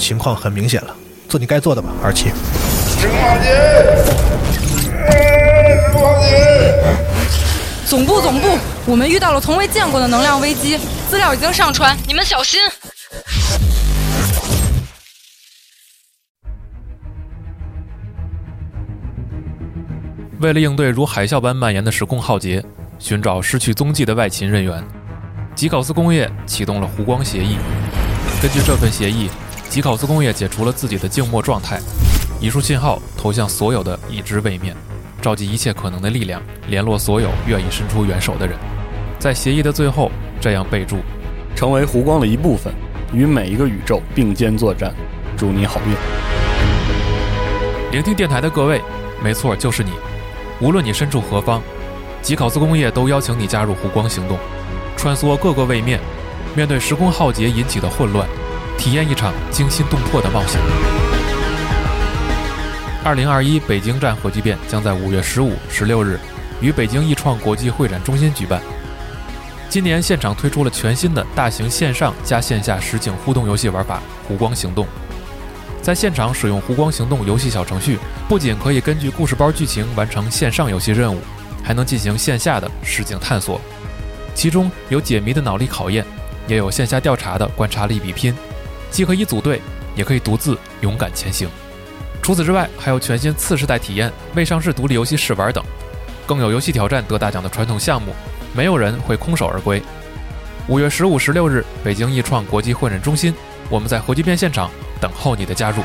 情况很明显了，做你该做的吧，二七。总部总部，我们遇到了从未见过的能量危机，资料已经上传，你们小心。为了应对如海啸般蔓延的时空浩劫，寻找失去踪迹的外勤人员，吉考斯工业启动了湖光协议。根据这份协议，吉考斯工业解除了自己的静默状态，一束信号投向所有的已知位面，召集一切可能的力量，联络所有愿意伸出援手的人。在协议的最后，这样备注：成为湖光的一部分，与每一个宇宙并肩作战。祝你好运！聆听电台的各位，没错，就是你。无论你身处何方，吉考斯工业都邀请你加入湖光行动，穿梭各个位面，面对时空浩劫引起的混乱，体验一场惊心动魄的冒险。二零二一北京站核聚变将在五月十五、十六日于北京易创国际会展中心举办。今年现场推出了全新的大型线上加线下实景互动游戏玩法——湖光行动。在现场使用湖光行动游戏小程序，不仅可以根据故事包剧情完成线上游戏任务，还能进行线下的实景探索。其中有解谜的脑力考验，也有线下调查的观察力比拼，既可以组队，也可以独自勇敢前行。除此之外，还有全新次世代体验、未上市独立游戏试玩等，更有游戏挑战得大奖的传统项目，没有人会空手而归。五月十五、十六日，北京易创国际会展中心，我们在核聚变现场。等候你的加入。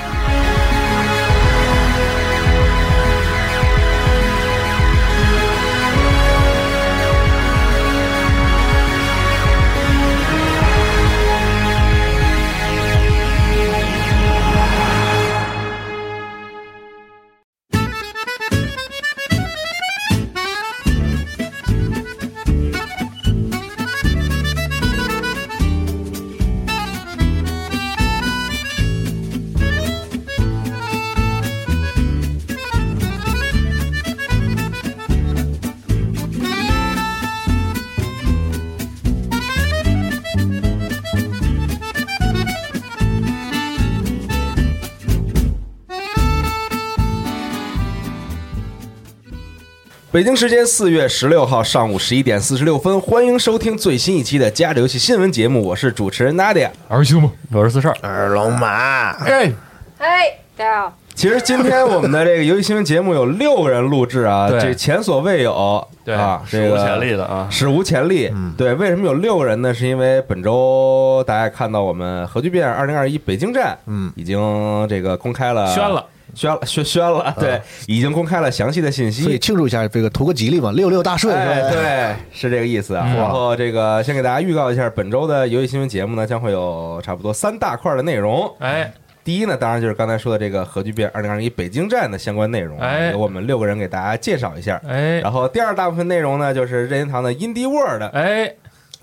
北京时间四月十六号上午十一点四十六分，欢迎收听最新一期的《加里游戏新闻节目》，我是主持人 Nadia。二兄吗？我是四十二。二龙马，哎，哎，大家好。其实今天我们的这个游戏新闻节目有六个人录制啊，这前所未有，对啊，史无前例的啊！史无前例。对，为什么有六个人呢？是因为本周大家看到我们核聚变二零二一北京站，嗯，已经这个公开了，宣了，宣了，宣宣了，对，已经公开了详细的信息，所以庆祝一下，这个图个吉利嘛，六六大顺哎，对，是这个意思啊。嗯。然后这个先给大家预告一下，本周的游戏新闻节目呢，将会有差不多三大块的内容。哎，第一呢，当然就是刚才说的这个核聚变二零二一北京站的相关内容由我们六个人给大家介绍一下。哎，然后第二大部分内容呢，就是任天堂的 Indie World 哎，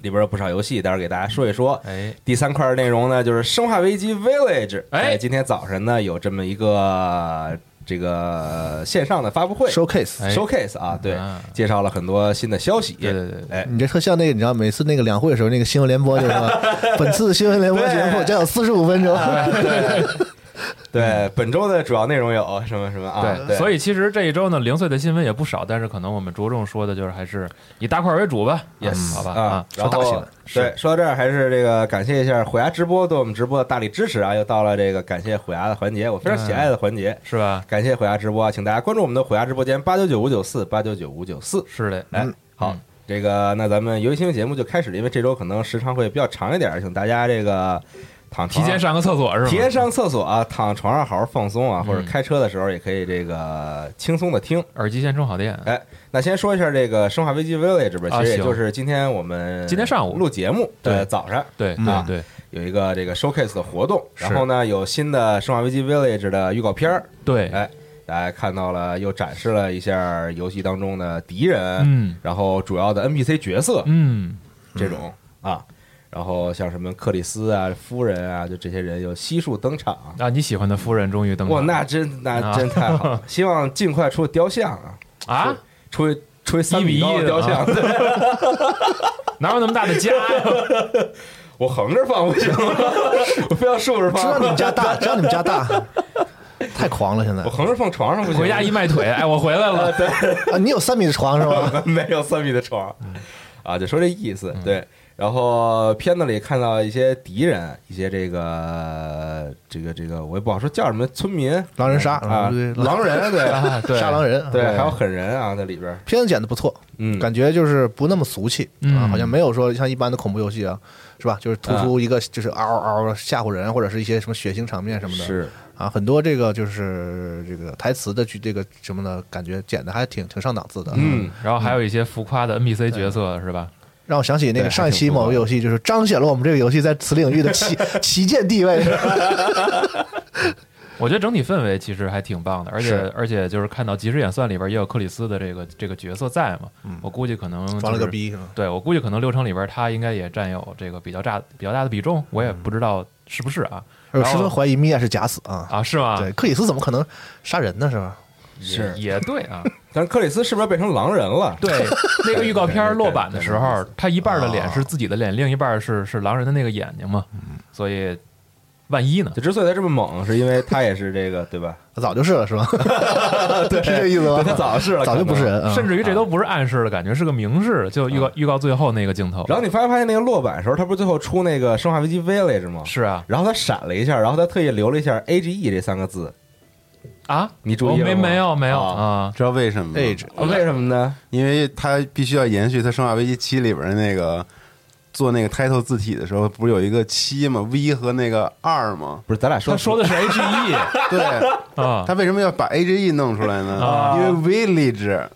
里边有不少游戏，待会儿给大家说一说。哎，第三块内容呢，就是《生化危机 Village》。哎今天早晨呢有这么一个这个线上的发布会 showcase，哎 showcase 啊，对啊，介绍了很多新的消息。对对对对哎，你这特像那个，你知道每次那个两会的时候，那个新闻联播就是吧？本次新闻联播节目将有四十五分钟。对，本周的主要内容有什么什么啊？对，所以其实这一周呢，零碎的新闻也不少，但是可能我们着重说的就是还是以大块为主吧。yes，好吧啊，然后说大新闻对，说到这儿还是这个感谢一下虎牙直播对我们直播的大力支持啊！又到了这个感谢虎牙的环节，我非常喜爱的环节，是吧？感谢虎牙直播啊！请大家关注我们的虎牙直播间八九九五九四八九九五九四。是的，来，好，这个那咱们游戏新闻节目就开始了，因为这周可能时长会比较长一点，请大家这个躺提前上个厕所是吧？提前上厕所啊，躺床上好好放松啊，或者嗯开车的时候也可以这个轻松的听。耳机先充好电。哎，那先说一下这个《生化危机 Village》吧，啊其实也就是今天我们今天上午录节目对的早上对啊对对有一个这个 showcase 的活动，然后呢有新的《生化危机 Village》的预告片儿，对，哎，大家看到了，又展示了一下游戏当中的敌人，嗯然后主要的 NPC 角色嗯，这种啊，然后像什么克里斯啊、夫人啊，就这些人又悉数登场。啊，你喜欢的夫人终于登场哇，那真那啊真太好了！希望尽快出雕像啊，啊，出出三比米高一的的雕像，哪有那么大的家呀？我横着放不行吗？我非要竖着放？知道你们家大，知道你们家大，太狂了现在我横着放床上不行吗？回家一迈腿，哎，我回来了。对，啊！你有三米的床是吧？没有三米的床，嗯啊，就说这意思。对，然后片子里看到一些敌人，一些这个这个这个，我也不好说叫什么村民、狼人杀啊，狼人，对。啊，对，杀狼人，对，还有狠人啊，在里边。儿，片子剪的不错，嗯，感觉就是不那么俗气嗯。啊，好像没有说像一般的恐怖游戏啊，是吧？就是突出一个就是嗷嗷嗷吓唬人，或者是一些什么血腥场面什么的，是。啊，很多这个就是这个台词的剧这个什么的感觉剪的还挺挺上档次的，嗯，然后还有一些浮夸的 NPC 角色是吧？让我想起那个上一期某个游戏，就是彰显了我们这个游戏在此领域的 旗旗舰地位。我觉得整体氛围其实还挺棒的，而且而且就是看到《即时演算》里边也有克里斯的这个这个角色在嘛，我估计可能就是装了个逼是吧？对我估计可能流程里边他应该也占有这个比较大比较大的比重，我也不知道是不是啊我十分怀疑米娅是假死啊！啊是吗？对，克里斯怎么可能杀人呢？是吧？是，也对啊，但是克里斯是不是要变成狼人了？对 那个预告片落版的时候，他一半的脸啊是自己的脸，另一半是是狼人的那个眼睛嘛，所以万一呢？就之所以他这么猛，是因为他也是这个，对吧？他早就是了是吧？对，是这意思吗？对他早是了，早就不是。人啊！甚至于这都不是暗示的感觉，是个明示。就预告预告最后那个镜头，然后你发没发现那个落版的时候，他不是最后出那个《生化危机 Village》吗？是啊然后他闪了一下，然后他特意留了一下 “A G E” 这三个字，啊，你注意了没没有没有啊啊？知道为什么吗？Age 哦为什么呢？因为他必须要延续他《生化危机七》里边的那个做那个 title 字体的时候，不是有一个七吗？V 和那个二吗？不是，咱俩说他说的是 H E 对，啊，他为什么要把 A G E 弄出来呢？啊因为 Village，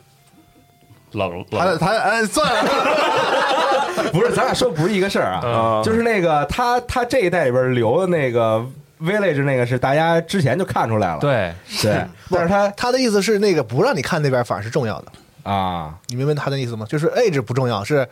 冷他冷他哎算了，不是，咱俩说不是一个事儿啊，就是那个他他这一代里边留的那个 Village 那个是大家之前就看出来了，对，对，但是他他的意思是那个不让你看那边反而是重要的，啊，你明白他的意思吗？就是 age 不重要，是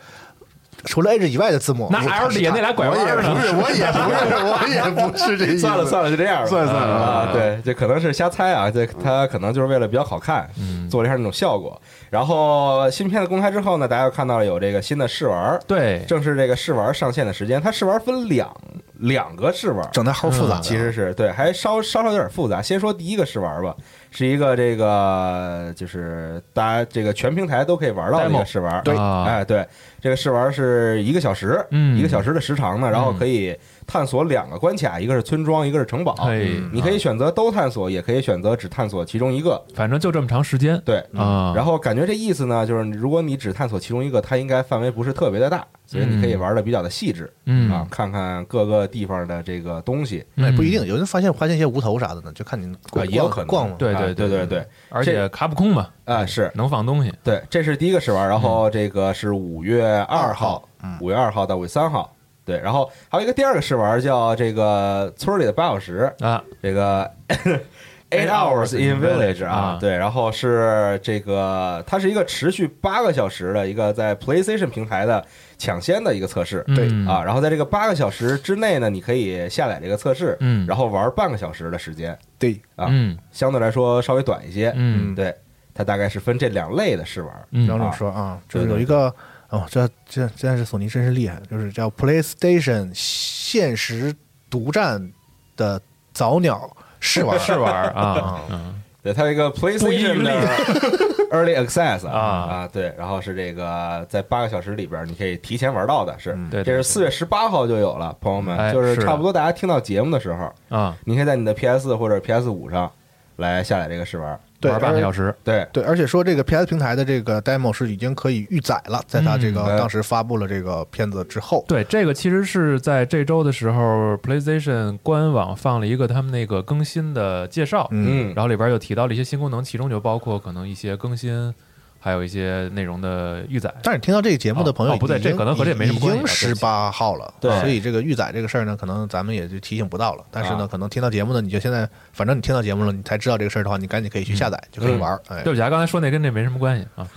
除了 age 以外的字母。那 L 底下那俩拐我弯儿呢？也不是，我也不是，我也不是这意思。算了算了，就这样吧，算了算了啊，对，这可能是瞎猜啊，这他可能就是为了比较好看，嗯做了一下那种效果。然后新片子公开之后呢，大家又看到了有这个新的试玩，对，正是这个试玩上线的时间，它试玩分两两个试玩，整的好复杂的，其实是对，还稍稍稍有点复杂。先说第一个试玩吧，是一个这个就是大家这个全平台都可以玩到的一个试玩。对哎，对，这个试玩是一个小时，嗯一个小时的时长呢，然后可以探索两个关卡，一个是村庄，一个是城堡。嘿你可以选择都探索，也可以选择只探索其中一个。反正就这么长时间对，啊。然后感觉这意思呢，就是如果你只探索其中一个，它应该范围不是特别的大，所以你可以玩的比较的细致。嗯啊，看看各个地方的这个东西，那也不一定，有人发现发现一些无头啥的呢，就看你啊，逛也有可能逛嘛。啊对对对对对对，而且卡不空嘛，啊是能放东西。对，这是第一个试玩，然后这个是五月二号，五月二号到五月三号，对，然后还有一个第二个试玩叫这个村里的八小时，啊，这个 Eight Hours in Village 啊啊，对，然后是这个它是一个持续八个小时的一个在 PlayStation 平台的抢先的一个测试，对嗯啊，然后在这个八个小时之内呢，你可以下载这个测试，嗯然后玩半个小时的时间对，啊，嗯相对来说稍微短一些，嗯对，它大概是分这两类的试玩，嗯然后这么说啊，就是对对有一个哦，这这真是索尼真是厉害，就是叫 PlayStation 现实独占的早鸟试玩试玩啊，嗯对，它有一个不遗余 PlayStation 力的 Early Access 啊啊，对，然后是这个在八个小时里边你可以提前玩到的，是，对，这是四月十八号就有了，朋友们，哎就是差不多大家听到节目的时候，啊，你可以在你的 PS 或者 PS 五上来下载这个试玩，对玩半个小时，对，对，而且说这个 PS 平台的这个 demo 是已经可以预载了，在它这个嗯当时发布了这个片子之后，对，这个其实是在这周的时候，PlayStation 官网放了一个他们那个更新的介绍，嗯，嗯，然后里边又提到了一些新功能，其中就包括可能一些更新，还有一些内容的预载。但是听到这个节目的朋友哦哦不对这可能和这没什么关系已经十八号了，对所以这个预载这个事儿呢，可能咱们也就提醒不到了。但是呢，啊可能听到节目呢，你就现在，反正你听到节目了，你才知道这个事儿的话，你赶紧可以去下载，就可以玩儿。哎对，不起啊，刚才说那跟这没什么关系啊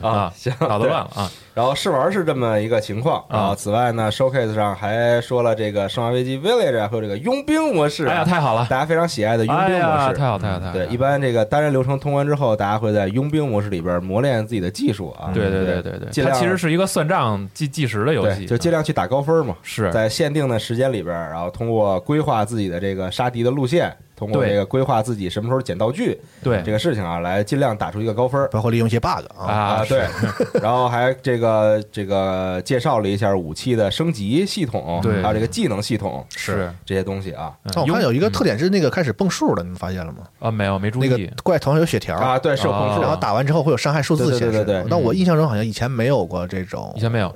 啊，行，脑子对乱了啊。然后试玩是这么一个情况啊此外呢，Showcase 上还说了这个《生化危机 Village》还有这个佣兵模式啊，哎呀，太好了！大家非常喜爱的佣哎兵模呀，式，太好太好太好！对，一般这个单人流程通关之后，大家会在佣兵模式里边边磨练自己的技术啊。对对对对对它其实是一个算账计计时的游戏，就尽量去打高分嘛。是在限定的时间里边，然后通过规划自己的这个杀敌的路线，通过这个规划自己什么时候捡道具对。这个事情啊，来尽量打出一个高分儿。包括利用一些 bug 啊。啊，对，然后还这个这个介绍了一下武器的升级系统，对。还有这个技能系统是。这些东西啊。我看有一个特嗯点是那个开始蹦数了，你们发现了吗？啊，没有没注意。那个意，怪头上有血条，啊，对，是有碰啊数，然后打完之后会有伤害数字对对显示。对。对对但我印象中好像以前没有过这种以，前没有。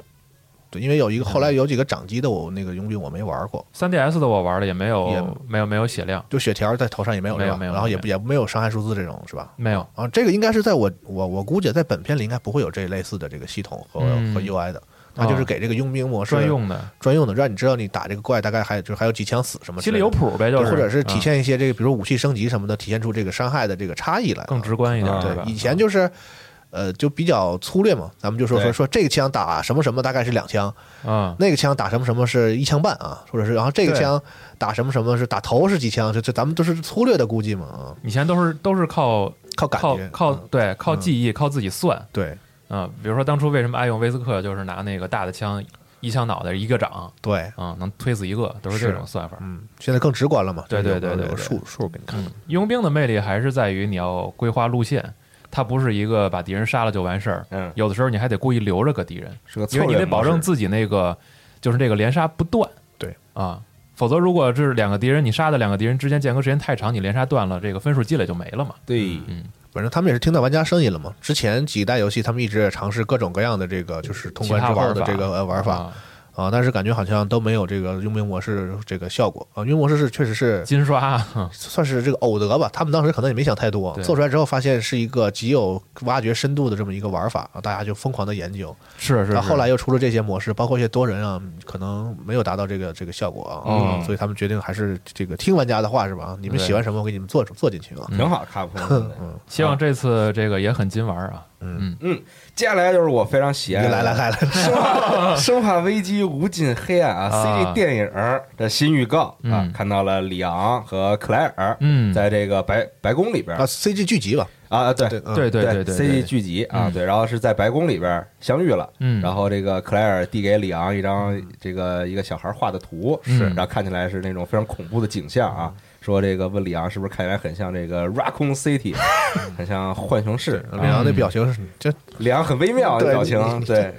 对，因为有一个后来有几个掌机的我那个佣兵我没玩过，三 DS 的我玩的也没有也有没有没有血量，就血条在头上也没有，没有没有然后也不也没有伤害数字这种是吧？没有。啊，这个应该是在我我我估计在本片里应该不会有这类似的这个系统和、嗯和 UI 的，它就是给这个佣兵模式专用的，专用的，让你知道你打这个怪大概还就还有几枪死什么之心，里有谱呗，就是或者是体嗯现一些这个比如武器升级什么的，体现出这个伤害的这个差异来，更直观一点？对，以前就是。呃，就比较粗略嘛，咱们就说说说这个枪打什么什么大概是两枪，啊，那个枪打什么什么是一枪半啊，或者是然后这个枪打什么什么是打头是几枪，这这咱们都是粗略的估计嘛啊，以前都是都是靠靠感觉，靠对靠记忆，靠自己算。对。嗯，比如说当初为什么爱用威斯克，就是拿那个大的枪一枪脑袋一个掌，对，嗯，能推死一个，都是这种算法。嗯，现在更直观了嘛，对对对对对。数数给你看，嗯，佣兵的魅力还是在于你要规划路线，它不是一个把敌人杀了就完事儿。嗯，有的时候你还得故意留着个敌人，是个因为你得保证自自己那个就是这个连杀不断。对啊，否则如果这是两个敌人，你杀的两个敌人之间间隔时间太长，你连杀断了，这个分数积累就没了嘛。对，嗯，反正他们也是听到玩家声音了嘛。之前几代游戏他们一直在尝试各种各样的这个就是通关之王的这个呃玩法啊啊，但是感觉好像都没有这个佣兵模式这个效果啊。佣兵模式是确实是金刷，算是这个偶得吧，他们当时可能也没想太多，做出来之后发现是一个极有挖掘深度的这么一个玩法啊，大家就疯狂的研究。是是。然后后来又出了这些模式，包括一些多人啊，可能没有达到这个这个效果啊，嗯所以他们决定还是这个听玩家的话是吧？你们喜欢什么，我给你们做做进去啊。挺好，卡普空。希望这次这个也很金玩啊。嗯嗯，接下来就是我非常喜爱的来来来来，生化 生化危机无尽黑暗啊啊。CG 电影的新预告啊嗯，看到了里昂和克莱尔，嗯。在这个白白宫里边。啊，CG 剧集吧，啊，对对嗯对对对对 CG 剧集啊，嗯。对，然后是在白宫里边相遇了，嗯。然后这个克莱尔递给里昂一张这个一个小孩画的图，是然后看起来是那种非常恐怖的景象啊。说这个问李昂是不是看起来很像这个 Raccoon City，很像浣熊市？李昂那表情是这李昂很微妙的表情，对。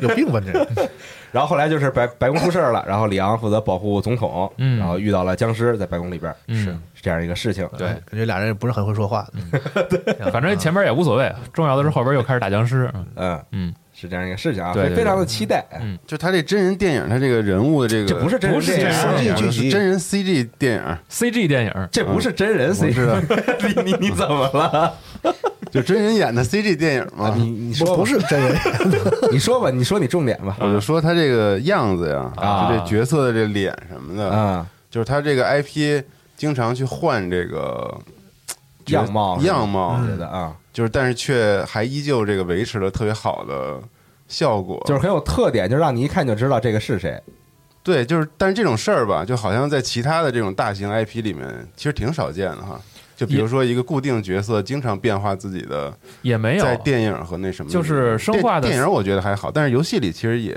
有病吧这？然后后来就是白白宫出事儿了，然后李昂负责保护总统，嗯然后遇到了僵尸在白宫里边，嗯是是这样一个事情。对感觉俩人也不是很会说话 对。反正前面也无所谓，重要的是后边又开始打僵尸。嗯嗯，嗯，是这样一个事情啊，对非常的期待。嗯就他这真人电影，他这个人物的这个这不是真人不是电影真人 CG 电影，CG 电影，这不是真人我 C，知道，你你你怎么了？就真人演的 CG 电影吗。你你说不是真人，你说吧，你说你重点吧。我就说他这个样子呀，啊就这角色的这脸什么的，啊，就是他这个 IP 经常去换这个样貌样貌我，觉得啊，就是但是却还依旧这个维持了特别好的效果，就是很有特点，就让你一看就知道这个是谁。对，就是但是这种事儿吧，就好像在其他的这种大型 IP 里面，其实挺少见的哈。就比如说一个固定角色经常变化自己的，也没有在电影和那什么，就是生化的电电影，我觉得还好，但是游戏里其实也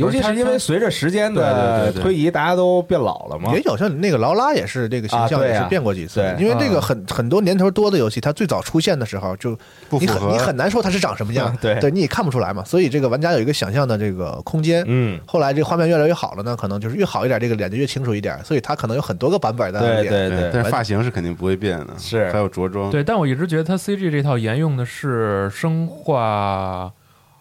尤其是因为随着时间的推移，大家都变老了嘛也。有像那个劳拉也是这个形象也是变过几次对，因为这个很很多年头多的游戏，它最早出现的时候就你不符合很你很难说它是长什么样，对对，你也看不出来嘛，所以这个玩家有一个想象的这个空间。嗯，后来这个画面越来越好了呢，可能就是越好一点，这个脸就越清楚一点，所以它可能有很多个版本的对脸。对对，但是发型是肯定不会变的，是还有着装，对，但我一直觉得它 CG 这套沿用的是生化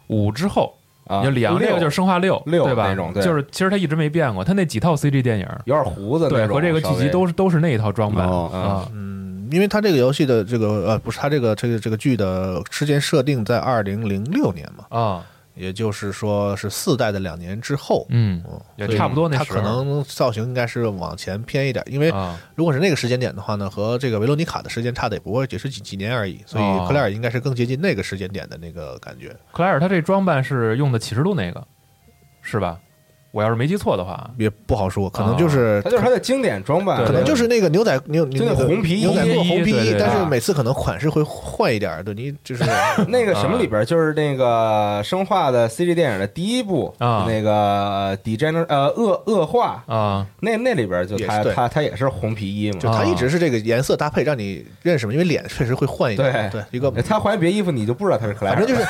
五之后，啊，就里昂这个就是生化六六对吧？那种对就是其实他一直没变过，他那几套 CG 电影，有点胡子对，和这个剧集都是是都是那一套装扮哦啊。嗯，因为它这个游戏的这个呃不是它这个这个这个剧的时间设定在二零零六年嘛，啊，也就是说是四代的两年之后。嗯，也差不多那它时候可能造型应该是往前偏一点，因为啊，如果是那个时间点的话呢，和这个维罗妮卡的时间差的也不过也是几几年而已，所哦以克莱尔应该是更接近那个时间点的那个感觉。克莱尔他这装扮是用的启示录那个，是吧？我要是没记错的话，也不好说，可能就是它就是它的经典装扮，可能就是那个牛仔牛就那那个红皮衣牛仔裤红皮衣，但是每次可能款式会换一点儿，对你就是 那个什么里边，就是那个生化的 CG 电影的第一部，啊。那个 Degener 呃恶恶化，啊，那那里边就他也是他他也是红皮衣嘛，就他一直是这个颜色搭配，让你认识嘛，因为脸确实会换一点儿，对。对一个他换别衣服你就不知道他是克莱尔，反正就是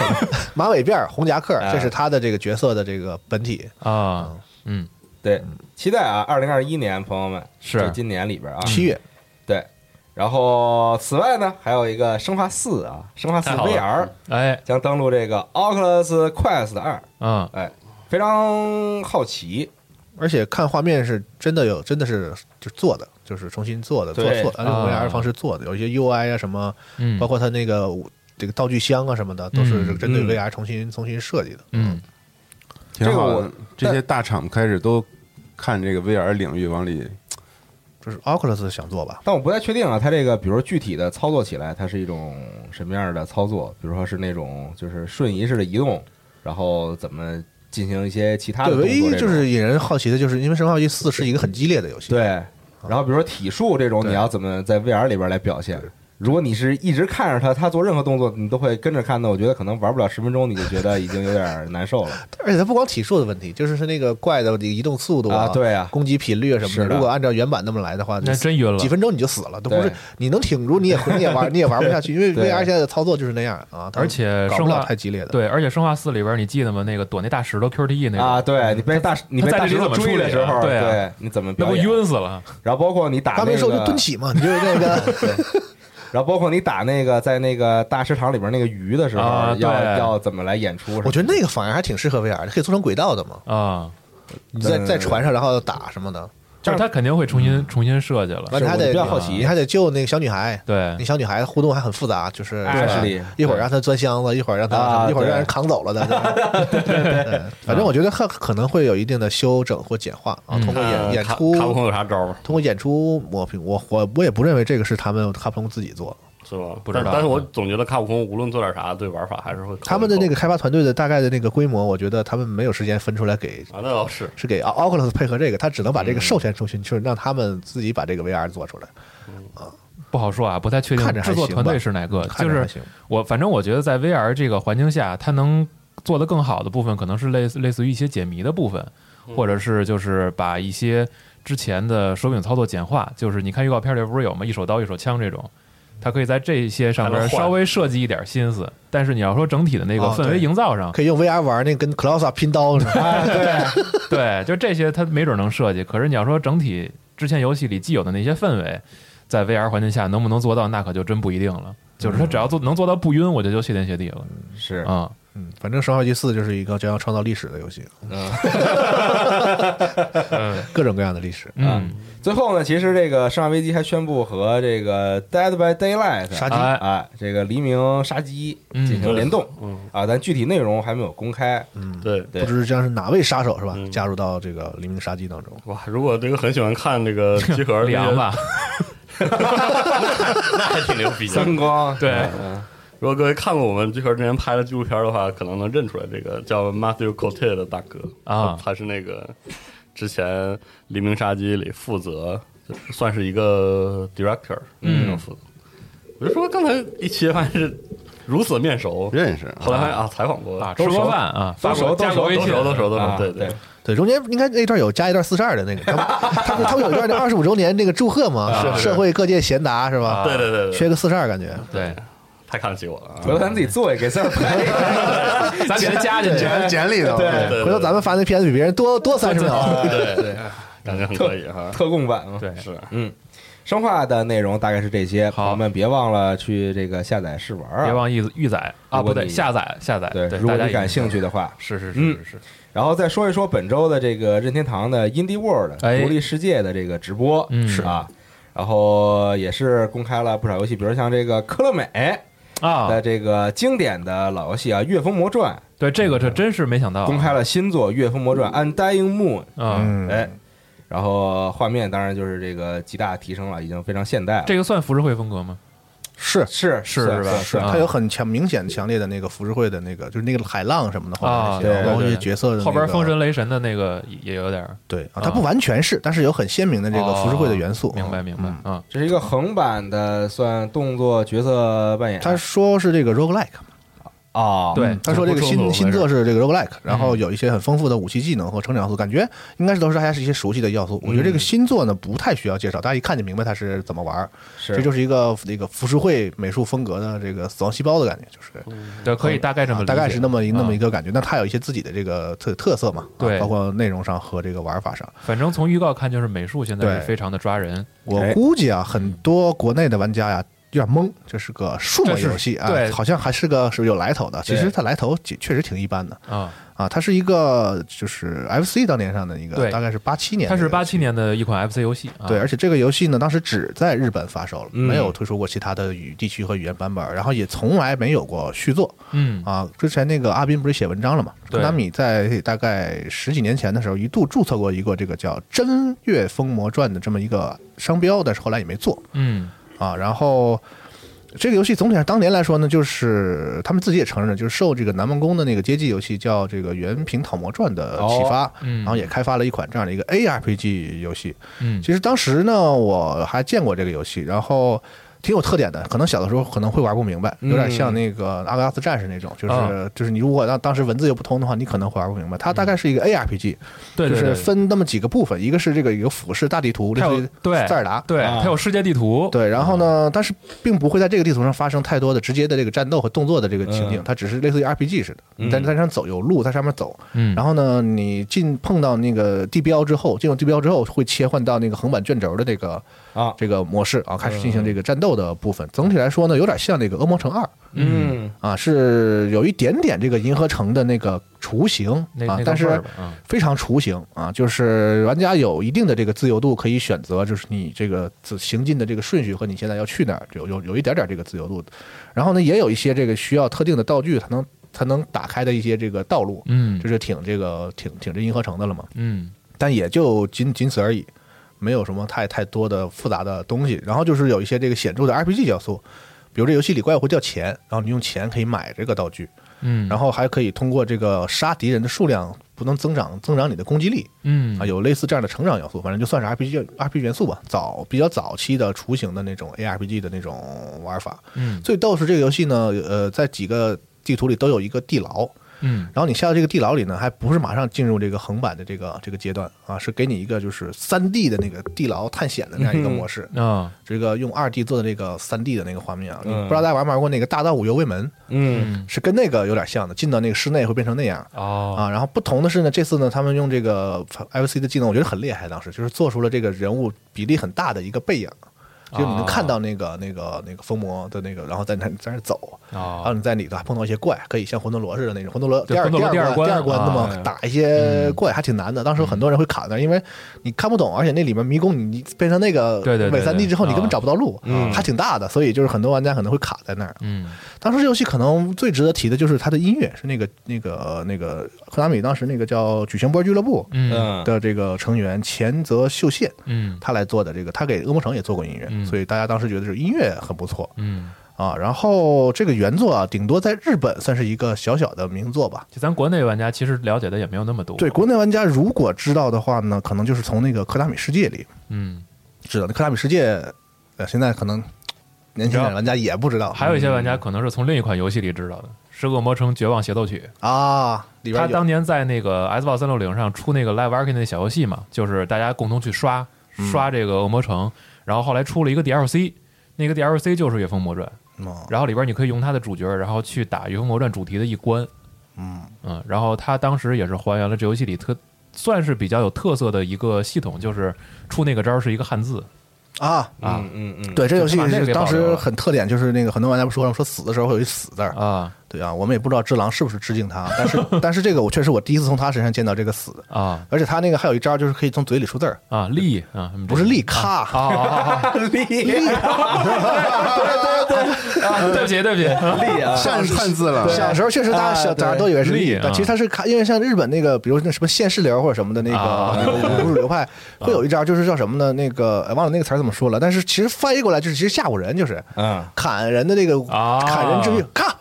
马尾辫儿、红夹克这是他的这个角色的这个本体。啊，嗯，对，期待啊，二零二一年朋友们是。就今年里边啊，七月，对。然后，此外呢，还有一个《生化四》啊，《生化四 VR》哎，将登陆这个 Oculus Quest 二，嗯，哎，非常好奇，而且看画面是真的有，真的是就做的，就是重新做的，做对做按用 VR 方式做的，有一些 UI 啊什么，嗯，包括它那个这个道具箱啊什么的，都是嗯。针对嗯。VR 重新重新设计的。嗯，挺好的这个我。这些大厂开始都看这个 VR 领域往里，就是 Oculus 想做吧，但我不太确定啊，它这个比如说具体的操作起来，它是一种什么样的操作？比如说是那种就是瞬移式的移动，然后怎么进行一些其他的？唯一就是引人好奇的就是，因为《生化危机四》是一个很激烈的游戏，对，然后比如说体术这种，你要怎么在 VR 里边来表现？如果你是一直看着他，他做任何动作你都会跟着看的，我觉得可能玩不了十分钟，你就觉得已经有点难受了 而且他不光体术的问题，就是是那个怪的移动速度啊！对啊，攻击频率啊什么的。的如果按照原版那么来的话，那真晕了几分钟你就死了，都不是你能挺住，你也你也玩 你也玩不下去，因为 VR 现在的操作就是那样啊，而且搞不了生化太激烈的。对，而且生化四里边你记得吗？那个躲那大石头 QTE 那个啊，对你被大你被大石头追的时候，对啊你怎么那不？晕死了？然后包括你打那刚没说就蹲起嘛，你就是那个 然后包括你打那个在那个大食堂里边那个鱼的时候，啊要要怎么来演出？我觉得那个反而还挺适合 VR 的，可以做成轨道的嘛，啊，你在嗯在船上然后打什么的，就是他肯定会重新重新设计了。完你还得比较好奇你还得救那个小女孩。对那，小女孩互动还很复杂，就是一会儿让她钻箱子，一会儿让她啊一会儿让人扛走了的。对对反正我觉得可可能会有一定的修整或简化啊，嗯通过演演出卡普空有啥招吗？通过演出磨平。我我我也不认为这个是他们卡普空自己做的，是吧？不知道但但是我总觉得卡普空无论做点啥，对玩法还是会他们的那个开发团队的大概的那个规模，我觉得他们没有时间分出来给啊，那倒是是给 Oculus 配合这个，他只能把这嗯个授权出去，就是让他们自己把这个 VR 做出来。不好说啊，不太确定看着还制作团队是哪个。就是我，反正我觉得在 VR 这个环境下，它能做得更好的部分，可能是类似类似于一些解谜的部分，或者是就是把一些之前的手柄操作简化。就是你看预告片里不是有吗？一手刀一手枪这种，它可以在这些上边还能换稍微设计一点心思。但是你要说整体的那个氛围营造上，可以用 VR 玩那跟 Closa 拼刀似的。啊，对，对，就这些他没准能设计。可是你要说整体之前游戏里既有的那些氛围，在 VR 环境下能不能做到，那可就真不一定了。就是他只要做能做到不晕，我觉得就谢天谢地了是啊。嗯，反正《生化危机四》就是一个将要创造历史的游戏，嗯。各种各样的历史。嗯，最后呢，其实这个《生化危机》还宣布和这个《Dead by Daylight》杀鸡哎啊，这个黎明杀机嗯。进行联动。嗯，啊，但具体内容还没有公开。嗯，对。对不知将是哪位杀手是吧？嗯。加入到这个黎明杀机当中。哇！如果这个很喜欢看这个 集合李阳 吧，那还挺牛逼的。三光。对。嗯如果各位看过我们集合之前拍的纪录片的话，可能能认出来这个叫 Matthew Cote 的大哥啊。他他是那个之前《黎明杀机》里负责，算是一个 director 嗯。那种负责。我就说刚才一切发现是如此面熟，认识后来发现啊，采访过啊，吃过饭啊，都熟都熟都熟都熟都熟啊，对对，对，中间应该那段有加一段四十二的那个，他们他们他们有一段那二十五周年那个祝贺嘛，社会各界贤达是吧？对对对，缺个四十二感觉。对，太看得起我了啊！回头咱自己做一个给字儿拍一个。咱给他加进去。简简 里头，对回头咱们发那片子比别人多多三十秒。对对，感觉很可以哈。特供版嘛。对，是嗯，生化的内容大概是这些，好朋友们别忘了去这个下载试玩啊。别忘预预载啊，不对，下载下载。对，对，如果你感兴趣的话，是是是嗯是是，然后再说一说本周的这个任天堂的 Indie World 哎独立世界的这个直播，嗯是啊，然后也是公开了不少游戏，比如像这个科乐美啊。的，这个经典的老游戏啊，《月风魔传对这个这真是没想到》啊，公开了新作《月风魔传 Undying Moon》，啊，嗯，哎，然后画面当然就是这个极大提升了，已经非常现代了。这个算浮世绘风格吗？是是是是吧？是，啊。它有很强明显强烈的那个浮世绘的那个，就是那个海浪什么的后啊，面那些，包括一些角色的后边封神雷神的那个也有点儿对啊，它不完全是，但是有很鲜明的这个浮世绘的元素。哦明白明白嗯。啊，这是一个横版的，算动作角色扮演。他说是这个 roguelike，啊，对嗯他说这个新新作是这个 roguelike，然后嗯有一些很丰富的武器技能和成长要素，感觉应该是都是大家是一些熟悉的要素。我觉得嗯这个新作呢不太需要介绍，大家一看就明白它是怎么玩儿。是这就是一个那个浮世绘美术风格的这个死亡细胞的感觉，就是对，可以大概这么大概是那么一那么一个。感觉。那它有一些自己的这个特特色嘛，啊对包括内容上和这个玩法上。反正从预告看，就是美术现在是非常的抓人，我哎估计啊，很多国内的玩家呀。有点懵，这是个数码游戏啊对，好像还是个是有来头的。其实它来头确确实挺一般的啊。啊，它是一个就是 FC 当年上的一个，对大概是八七年，它是八七。年的一款 FC 游戏，啊对，而且这个游戏呢，当时只在日本发售了，嗯没有推出过其他的语地区和语言版本，然后也从来没有过续作嗯啊。之前那个阿斌不是写文章了嘛？对科达米在大概十几年前的时候，一度注册过一个这个叫《真月风魔传》的这么一个商标，但是后来也没做嗯啊。然后这个游戏总体上当年来说呢，就是他们自己也承认，就是受这个南梦宫的那个街机游戏叫这个《原平讨魔传》的启发，嗯然后也开发了一款这样的一个 ARPG 游戏。嗯其实当时呢，我还见过这个游戏，然后挺有特点的。可能小的时候可能会玩不明白，有点像那个阿格拉斯战士那种，就是、啊就是你如果当当时文字又不通的话，你可能会玩不明白。它大概是一个 ARPG，、就是分那么几个部分，一个是这个一个俯视大地图，类似于对塞尔达。对，啊它有世界地图，对，然后呢，但是并不会在这个地图上发生太多的直接的这个战斗和动作的这个情景，嗯它只是类似于 RPG 似的，你在嗯在上走有路在上面走，嗯，然后呢，你进碰到那个地标之后，进入地标之后会切换到那个横版卷轴的这个啊，这个模式啊，开始进行这个战斗的部分。总体来说呢，有点像那个《恶魔城二》嗯啊，是有一点点这个银河城的那个雏形那那，啊但是个味儿吧嗯非常雏形啊，就是玩家有一定的这个自由度，可以选择就是你这个自行进的这个顺序和你现在要去哪儿，有有有一点点这个自由度。然后呢，也有一些这个需要特定的道具才能才能打开的一些这个道路，嗯就是挺这个挺挺这银河城的了嘛。嗯但也就仅仅此而已，没有什么太太多的复杂的东西。然后就是有一些这个显著的 RPG 要素，比如这游戏里怪物会掉钱，然后你用钱可以买这个道具，嗯，然后还可以通过这个杀敌人的数量不能增长增长你的攻击力。嗯。啊，有类似这样的成长要素，反正就算是 RPG RPG 元素吧，早比较早期的雏形的那种 ARPG 的那种玩法。嗯。最逗是这个游戏呢，呃，在几个地图里都有一个地牢，嗯。然后你下到这个地牢里呢，还不是马上进入这个横版的这个这个阶段啊，是给你一个就是三 D 的那个地牢探险的那样一个模式。啊。这个用二 D 做的这个三 D 的那个画面啊，不知道大家玩没玩过那个《大道五右卫门》，嗯。是跟那个有点像的，进到那个室内会变成那样。哦。啊，然后不同的是呢，这次呢，他们用这个 FC 的技能，我觉得很厉害。当时就是做出了这个人物比例很大的一个背影，就你能看到那个、那个那个封魔的那个，然后在那在那走，然后哦你在里头还碰到一些怪，可以像魂斗罗似的那种，魂斗罗第二第二关二关第二关那么啊。打一些怪还挺难的。当时很多人会卡那儿，因为你看不懂，而且那里面迷宫你你变成那个对对对伪三 D 之后，你根本啊。找不到路，嗯。还挺大的，所以就是很多玩家可能会卡在那儿。嗯。当时这游戏可能最值得提的就是它的音乐，是那个那个那个科达米当时那个叫矩形波俱乐部嗯。嗯。的这个成员前泽秀宪，嗯。他来做的这个，他给恶魔城也做过音乐，嗯所以大家当时觉得是音乐很不错嗯，啊。然后这个原作啊，顶多在日本算是一个小小的名作吧。就咱国内玩家其实了解的也没有那么多，对国内玩家如果知道的话呢，可能就是从那个克达米世界里嗯，知道。那科达米世界，呃，现在可能年轻点玩家也不知道，还有一些玩家可能是从另一款游戏里知道的，是《恶魔城绝望协奏曲》。啊，里边有他当年在那个 Xbox 三六零上出那个 Live Arcade 那小游戏嘛，就是大家共同去刷嗯刷这个恶魔城，然后后来出了一个 DLC，那个 DLC 就是《月风魔传》，嗯然后里边你可以用它的主角，然后去打《月风魔传》主题的一关，嗯。嗯，然后他当时也是还原了这游戏里特算是比较有特色的一个系统，就是出那个招是一个汉字。啊。啊。嗯嗯嗯，对，这游戏当时很特点，就是那个很多玩家不说了，说死的时候会有一死字，啊，对啊，我们也不知道只狼是不是致敬他，但是 但是这个我确实我第一次从他身上见到这个死，啊而且他那个还有一招就是可以从嘴里出字儿，啊力啊，不是力咔，啊啊啊！对不起对不起，力啊，汉汉字了，小时候确实大家小大家都以为是力啊，力但其实他是看，因为像日本那个，比如那什么现世流或者什么的那啊个流派，会有一招就是叫什么呢？那个哎忘了那个词儿怎么说了，但是其实翻译过来就是其实吓唬人，就是嗯，砍人的那个啊砍人之力，咔，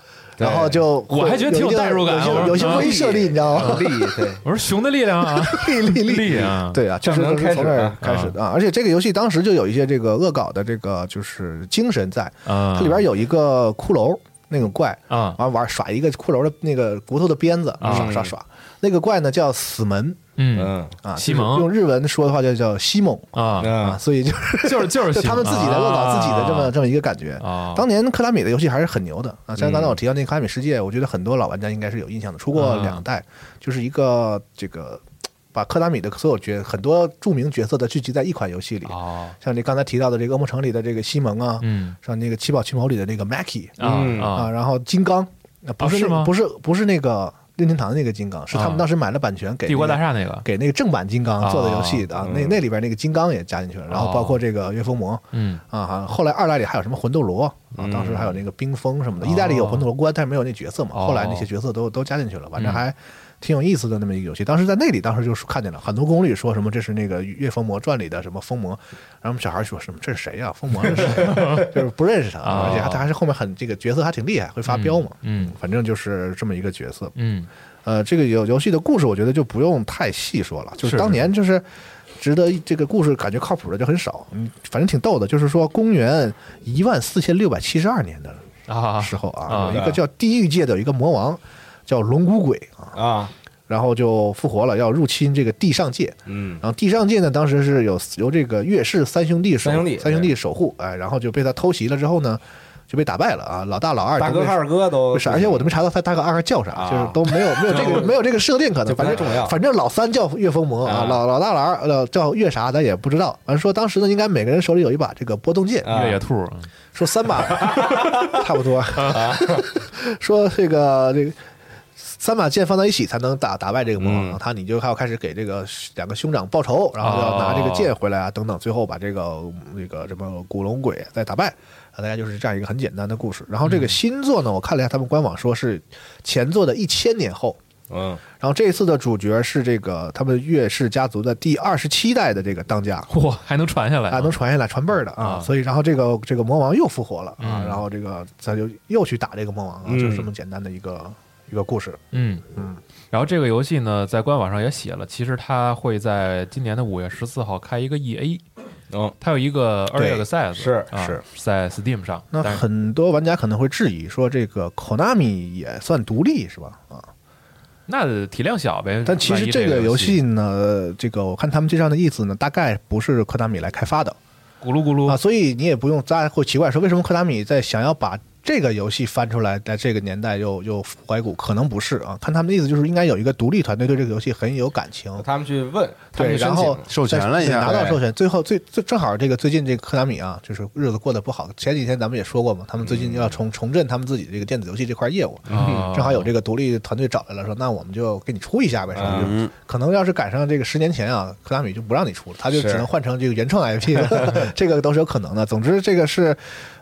然后就我还觉得挺有代入感有些有些威慑力，你知道吗？力对，我说熊的力量啊，力力力。力啊，对啊，就是这样能是从这儿开开始的啊！而且这个游戏当时就有一些这个恶搞的这个就是精神在，啊，它里边有一个骷髅那种怪，啊。完玩耍一个骷髅的那个骨头的鞭子，啊。耍耍耍。那个怪呢叫死门嗯。嗯。啊，西蒙。用日文说的话就叫西蒙啊，所以就是 就是就是就他们自己在恶搞自己的这么这么一个感觉。啊，当年克拉米的游戏还是很牛的啊，像刚才嗯我提到那个克拉米世界，我觉得很多老玩家应该是有印象的，出过啊。两代，就是一个这个把克拉米的所有角很多著名角色的聚集在一款游戏里，哦，像你刚才提到的这个恶魔城里的这个西蒙啊，嗯。像那个七宝奇谋里的那个 Mackie 啊嗯。啊，啊然后金刚，啊不是是吗？不是不是那个任天堂的那个金刚，是他啊。们当时买了版权给帝国大厦那个，给那个正版金刚做的游戏的那那里边那个金刚也加进去了，然后包括这个月风魔嗯。啊，哈，后来二代里还有什么魂斗罗啊，当时还有那个冰封什么的，一代里有魂斗罗关，但是没有那角色嘛，哦。后来那些角色都都加进去了，反正嗯。还。挺有意思的那么一个游戏，当时在那里，当时就是看见了很多攻略说什么这是那个《月风魔传》里的什么风魔，然后我们小孩说什么这是谁呀、风魔是谁？就是不认识他，哦而且还他还是后面很这个角色还挺厉害，会发飙嘛。嗯反正就是这么一个角色。嗯呃，这个游游戏的故事，我觉得就不用太细说了，就是是当年就是值得这个故事感觉靠谱的就很少，嗯，反正挺逗的。就是说，公元一万四千六百七十二年的啊时候啊，啊有一个叫地狱界的有一个魔王叫龙骨鬼啊，啊，然后就复活了，要入侵这个地上界。嗯。然后地上界呢，当时是有由这个岳氏三兄弟守三兄弟三兄弟守护，哎，然后就被他偷袭了之后呢，就被打败了啊，老大老二大哥二哥都？而且我都没查到他大哥二哥叫啥，啊。就是都没有没有这个 没有这个设定，可能反正重要。反正老三叫岳风魔啊，啊。老老大老二呃叫岳啥咱也不知道。反正说当时呢，应该每个人手里有一把这个波动剑，啊。越野兔，说三把 差不多，说这个这个。三把剑放在一起才能打打败这个魔王，嗯。他你就还要开始给这个两个兄长报仇，然后要拿这个剑回来啊，等等，最后把这个那个什么古龙鬼再打败，啊，大概就是这样一个很简单的故事。然后这个新作呢，我看了一下他们官网说是前作的一千年后，嗯。然后这一次的主角是这个他们岳氏家族的第二十七代的这个当家，嚯，还能传下来啊，能传下来传辈儿的啊，啊。所以然后这个这个魔王又复活了啊，嗯。然后这个咱就又去打这个魔王啊，嗯。就是这么简单的一个一个故事。嗯嗯。然后这个游戏呢，在官网上也写了，其实它会在今年的五月十四号开一个 EA，嗯它有一个 Early 对 Access，是啊是在 Steam 上，那很多玩家可能会质疑说，这个 Konami 也算独立是吧？啊，那体量小呗。但其实这个游游戏呢，这个我看他们介绍的意思呢，大概不是科达米来开发的咕噜咕噜啊，所以你也不用大家会奇怪说，为什么科达米在想要把这个游戏翻出来，在这个年代又又怀古？可能不是啊，看他们的意思就是应该有一个独立团队对这个游戏很有感情，他们去问，他们对，然后，授权了一下拿到授权，最后最最正好这个最近这个科达米啊，就是日子过得不好。前几天咱们也说过嘛，他们最近要重重振他们自己这个电子游戏这块业务，啊正好有这个独立团队找来了，说那我们就给你出一下呗，说就嗯可能要是赶上这个十年前啊，科达米就不让你出了，他就只能换成这个原创 IP 了，这个都是有可能的。总之，这个是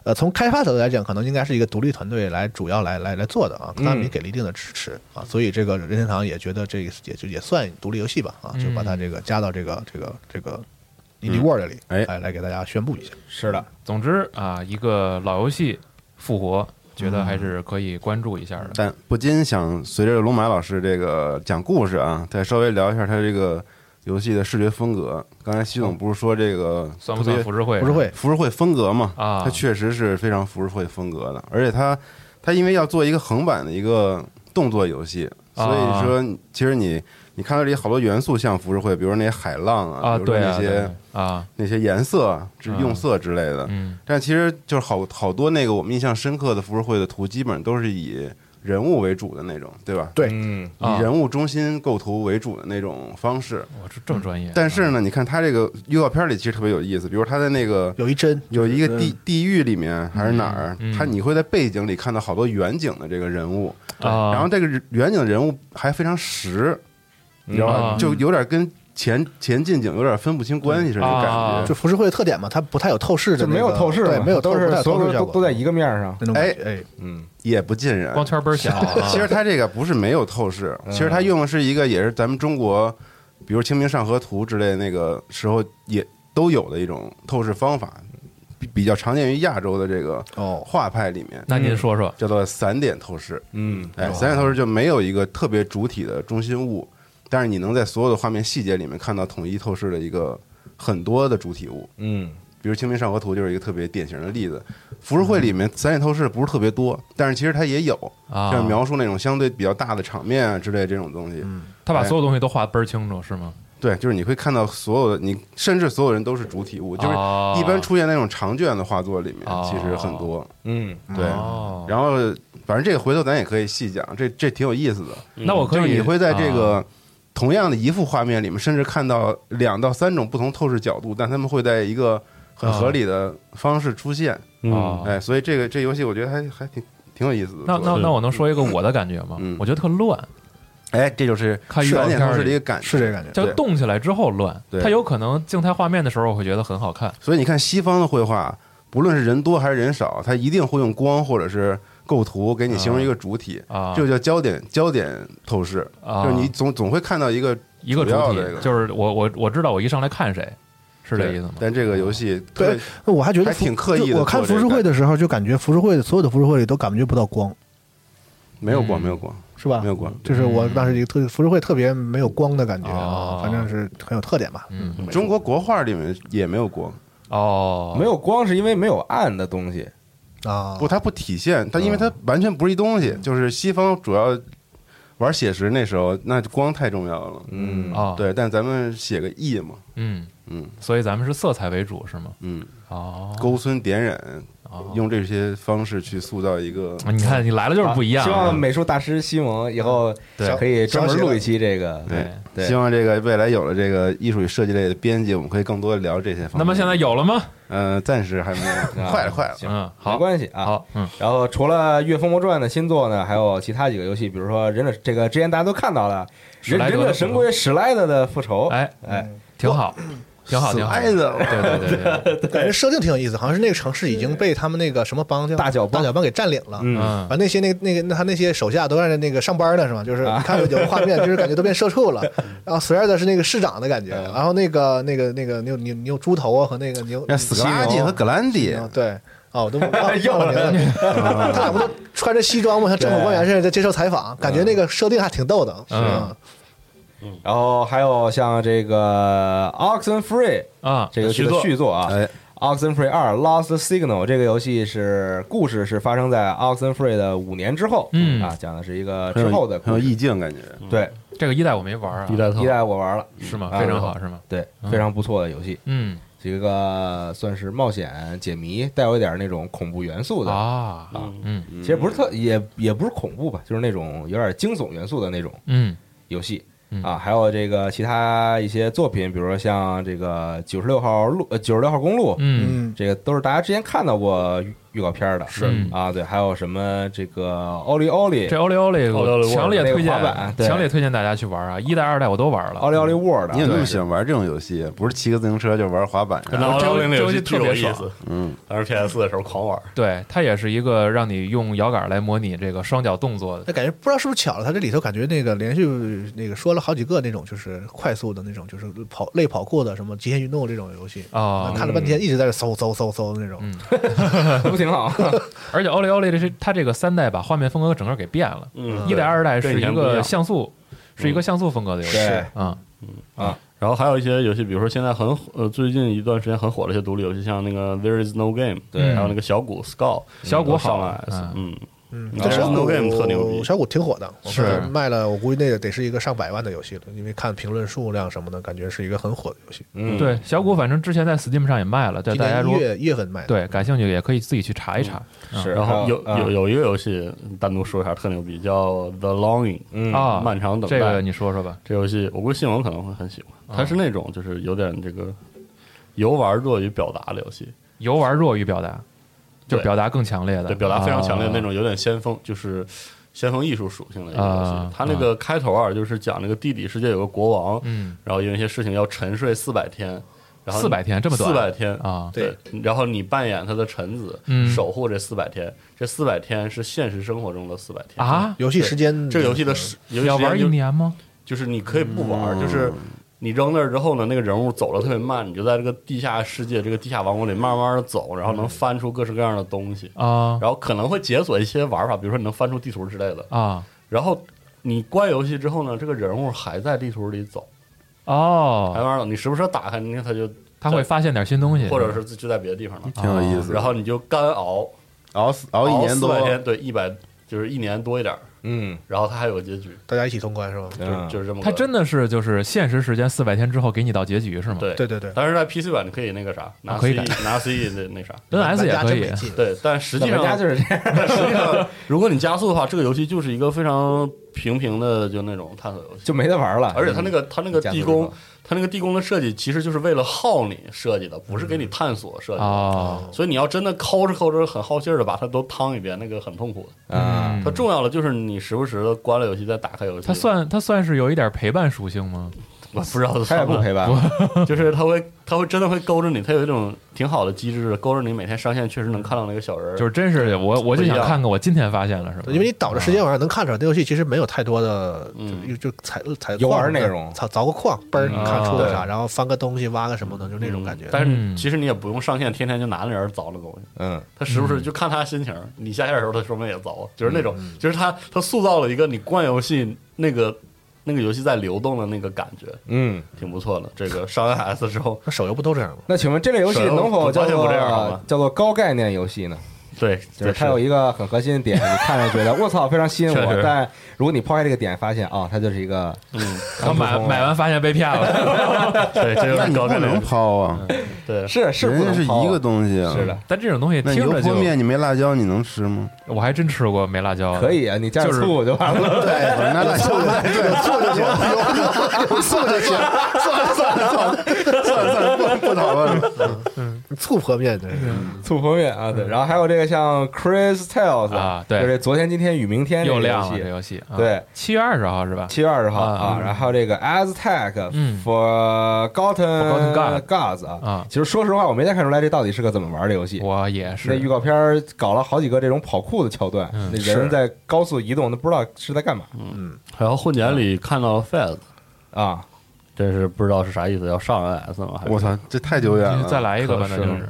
呃从开发角度来讲，可能应该是一个独立团队来主要来来来做的啊，科达米给了一定的支持啊，所以这个任天堂也觉得这个也就也算独立游戏吧啊，就把它这个加到这个这个这个 Indie World 里，哎来来给大家宣布一下。是的，总之啊，一个老游戏复活，觉得还是可以关注一下的。但不禁想随着龙马老师这个讲故事啊，再稍微聊一下他这个游戏的视觉风格。刚才徐总不是说这个算不特别算浮世绘？不是会浮世绘风格嘛？啊它确实是非常浮世绘风格的，而且它它因为要做一个横版的一个动作游戏，啊所以说其实你你看到这里好多元素像浮世绘，比如说那些海浪啊，啊，比如说对啊，那些、对啊，那些颜色、是啊用色之类的。嗯但其实就是好好多那个我们印象深刻的浮世绘的图，基本上都是以人物为主的那种，对吧？对。嗯啊。以人物中心构图为主的那种方式。我这这么专业，但是呢，你看他这个预告片里其实特别有意思，比如他在那个有一帧。有一个地地狱里面还是哪儿他你会在背景里看到好多远景的这个人物，啊，然后这个远景人物还非常实，你知道啊。吧？就有点跟前前近景有点分不清关系似的那种感啊。觉就。浮世绘的特点嘛，它不太有透视的就，没有透视，对，没有透都是不太有所有都都在一个面上。那种感觉。哎，嗯也不尽然，光圈倍儿小啊，其实它这个不是没有透视，嗯。其实它用的是一个也是咱们中国，比如《清明上河图》之类的那个时候也都有的一种透视方法，比比较常见于亚洲的这个哦，画派里面，那您说说。叫做散点透视。嗯哎，散点透视就没有一个特别主体的中心物，但是你能在所有的画面细节里面看到统一透视的一个很多的主体物。嗯比如《清明上河图》就是一个特别典型的例子。浮世绘里面散点透视不是特别多，但是其实它也有，啊，就是描述那种相对比较大的场面啊之类这种东西。他把所有东西都画得倍儿清楚，是吗？对，就是你会看到所有的你，甚至所有人都是主体物，就是哦一般出现那种长卷的画作里面，哦其实很多。嗯对，哦然后反正这个回头咱也可以细讲，这这挺有意思的。那我可以，就是你会在这啊个同样的一幅画面里面，甚至看到两到三种不同透视角度，但他们会在一个很合理的方式出现。哦哎，所以这个这游戏我觉得还还挺挺有意思的。那那那我能说一个我的感觉吗嗯？我觉得特乱，哎，这就是看预告散点透视片儿里的一个感觉。是这个感觉。就动起来之后乱。对它有可能静态画面的时候，我会觉得很好看。所以你看西方的绘画，不论是人多还是人少，它一定会用光或者是构图给你形容一个主体，啊，这就叫焦点焦点透视，啊就是你总总会看到一个一个主体就是我我我知道我一上来看谁，是这意思吗？但这个游戏对我还觉得还挺刻意的我看浮世绘的时候，就感觉浮世绘的所有的浮世绘里都感觉不到光，没有光，嗯没有光，是吧？没有光。就是我当时一个特浮世绘特别没有光的感觉反正是很有特点吧。嗯，中国国画里面也没有光，哦，没有光是因为没有暗的东西。啊，不，它不体现，它因为它完全不是一东西。就是西方主要玩写实那时候，那光太重要了。嗯啊，，对，但咱们写个意嘛，嗯，嗯所以咱们是色彩为主是吗？嗯，哦，勾皴点染，哦用这些方式去塑造一个你看你来了就是不一样啊。希望美术大师西蒙以后可以专门录一期这个。对。对希望这个未来有了这个艺术与设计类的编辑，我们可以更多的聊这些方面。那么现在有了吗？嗯，暂时还没有，啊 快了，快了。行嗯，没，关系啊。好，嗯，然后除了《月风魔传》的新作呢，还有其他几个游戏，比如说《忍者》这个之前大家都看到了，《忍忍者神龟史莱德的复仇》。哎，哎，挺好，挺好，挺好。的，对对对对，感觉设定挺有意思，好像是那个城市已经被他们那个什么帮叫大脚帮大脚帮给占领了。嗯，嗯完那些那那个那他那些手下都在那个上班呢是吗？就是啊看有画面，就是感觉都变社畜了。然后 s 的是那个市长的感觉，嗯然后那个那个那个你有你有你有猪头啊和那个你有那死格拉季和格兰迪，啊对哦我都忘忘了名字，他俩不都穿着西装吗？像政府官员似的在接受采访，感觉那个设定还挺逗的。嗯嗯。然后还有像这个 Oxen Free 啊，这个游戏的续作续作。啊，哎，Oxen Free 二 Lost Signal 这个游戏是故事是发生在 Oxen Free 的五年之后，嗯。啊，讲的是一个之后的很有。意境感觉。对，这个一代我没玩啊，一代一代我玩了，是吗？啊非常好，是吗？对，嗯。非常不错的游戏，嗯。一个算是冒险解谜，带有一点那种恐怖元素的。啊，嗯。其实不是特也也不是恐怖吧，就是那种有点惊悚元素的那种嗯。游戏。嗯啊，还有这个其他一些作品，比如说像这个九十六号路呃九十六号公路，嗯。嗯。这个都是大家之前看到过预预告片的，是啊，对，还有什么这个奥利奥利这奥利奥利，强烈推荐强烈推荐大家去玩啊！一代、二代我都玩了。奥利奥利 World，你怎么那么喜欢玩这种游戏？不是骑个自行车就玩滑板这游戏特别有意思，嗯，当时 PS 四的时候狂玩。对，它也是一个让你用摇杆来模拟这个双脚动作的。那感觉不知道是不是巧了，它这里头感觉那个连续那个说了好几个那种就是快速的那种，就是跑类跑酷的什么极限运动这种游戏啊看了半天一直在这搜搜搜搜的那种。嗯，不 挺好？而且奥利奥利这是它这个三代把画面风格整个给变了，嗯一代、二代是一个像素，是一个像素风格的游戏嗯啊。然后还有一些游戏，比如说现在很火呃最近一段时间很火的一些独立游戏，像那个 There Is No Game，对还有那个小谷 Skull，小谷好嗯嗯，这小 Game 特牛逼小谷挺火的，是卖了，我估计那个得是一个上百万的游戏了，因为看评论数量什么的，感觉是一个很火的游戏。嗯，对，小谷反正之前在 Steam 上也卖了，对大家如果年一月月份卖的，对感兴趣也可以自己去查一查。嗯是，然后有啊有有一个游戏单独说一下特牛逼，叫《The Longing》嗯啊，漫长等待。这个你说说吧。这游戏我估计信文可能会很喜欢，啊它是那种就是有点这个游玩弱于表达的游戏，游玩弱于表达，就表达更强烈的，对，表达非常强烈的那啊种，有点先锋，就是先锋艺术属性的一个游戏啊。它那个开头啊，就是讲那个地底世界有个国王，嗯，然后因为一些事情要沉睡四百天，然后400天这么短四百天啊对，然后你扮演他的臣子，嗯守护这四百天，这四百天是现实生活中的四百天啊，游戏时间这游戏的时游戏要玩一时间就年吗？就是你可以不玩，嗯就是你扔那儿之后呢，那个人物走的特别慢，你就在这个地下世界、这个地下王国里慢慢的走，然后能翻出各式各样的东西，啊然后可能会解锁一些玩法，比如说你能翻出地图之类的。啊然后你关游戏之后呢，这个人物还在地图里走，还哦，慢慢走，你时不时打开，你看他就他会发现点新东西，或者是就在别的地方了，挺有意思。然后你就干熬熬死熬一年多400，天，对，一百就是一年多一点儿，嗯。然后它还有个结局，大家一起通关是吧？就就是这么个。他真的是就是现实时间四百天之后给你到结局是吗？对。对对对。但是在 PC 版你可以那个啥，拿啊可以 C 改。拿 C 那那啥。NS 也可以。对，但实际上玩家就是这样，但实际上，如果你加速的话，这个游戏就是一个非常平平的就那种探索游戏。就没得玩了。而且它那个它那个地宫它那个地宫的设计其实就是为了耗你设计的，不是给你探索设计的。哦，所以你要真的抠着抠着很耗劲儿的把它都趟一遍，那个很痛苦的。啊嗯它重要的就是你时不时的关了游戏再打开游戏。它算它算是有一点陪伴属性吗？我不知道他也不陪伴，就是他会他会真的会勾着你，他有一种挺好的机制，勾着你每天上线确实能看到那个小人儿。就是真是我我就想看看我今天发现了是吧？因为你倒着时间往上能看出来，这游戏其实没有太多的，嗯就就采采游玩矿内容凿凿个矿，嘣儿嗯看出个啥，啊然后翻个东西挖个什么的，就那种感觉。但是嗯其实你也不用上线，天天就拿那人凿那东西。嗯他时不时就看他心情，你下线的时候他说不定也凿，就是那种，就是他他塑造了一个你关游戏那个那个游戏在流动的那个感觉，嗯。挺不错的。这个上 NS 之后，那手游不都这样吗？那请问这类游戏能否叫做叫做高概念游戏呢？对，就是它有一一个很核心的点，你看着觉得我操非常吸引我，但如果你抛开这个点，发现啊，它就是一个嗯，然后买买完发现被骗了，对，这就那是你不能高概念，抛啊，对，是是不人家是一个东西啊。是的，但这种东西听着就泼面你没辣椒你能吃吗？我还真吃过没辣椒，可以啊，你加点就是醋就完了。对，那辣椒对醋就行，有有醋就行。算了算了算了算了算了，不不讨论了。嗯，醋泼面这是。醋泼面啊，对，然后还有这个像 Chris Tales 啊对就是昨天、今天与明天这个又亮了游戏这游戏，啊对，七月二十号是吧？七月二十号啊啊，然后还有这个 Aztec 嗯 Forgotten Gods 啊啊，其实说实话，我没太看出来这到底是个怎么玩的游戏。我也是那预告片搞了好几个这种跑酷的桥段，嗯那人在高速移动，都不知道是在干嘛嗯然后混剪里看到 Fez，啊。这是不知道是啥意思，要上 NS 吗？还是我操，这太久远了。再来一个吧，可那就是是。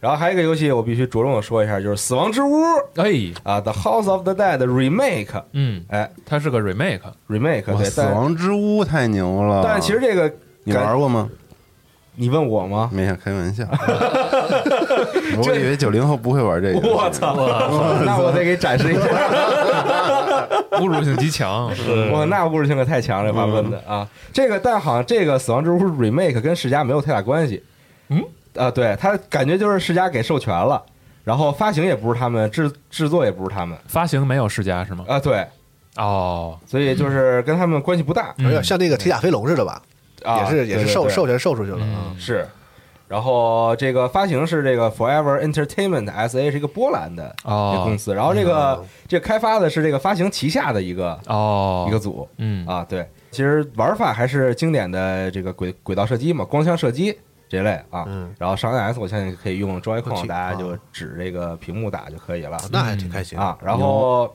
然后还有一个游戏，我必须着重的说一下，就是《死亡之屋》哎，啊，《The House of the Dead》Remake，嗯，哎它是个 remake，，Remake 哇，对，死亡之屋太牛了。但其实这个你玩过吗？你问我吗？没想开玩笑，我以为九零后不会玩这个。我操！那我得给展示一下。侮辱性极强。哇，那侮辱性可太强了，这话问的啊！这个，但好像这个《死亡之屋》remake 跟世嘉没有太大关系。嗯，啊，对他感觉就是世嘉给授权了，然后发行也不是他们，制制作也不是他们发行没有世嘉是吗？啊，对，哦，所以就是跟他们关系不大。有点像那个铁甲飞龙似的吧？啊也是也是授授权授出去了嗯啊。是。然后这个发行是这个 Forever Entertainment SA 是一个波兰的公司，然后这个哦这个开发的是这个发行旗下的一个哦，一个组。嗯。啊，对，其实玩法还是经典的这个轨轨道射击嘛，光枪射击这类啊。嗯，然后上 NS 我相信可以用 Joy-Con，挺大家就啊指这个屏幕打就可以了。那还挺开心。啊。然后，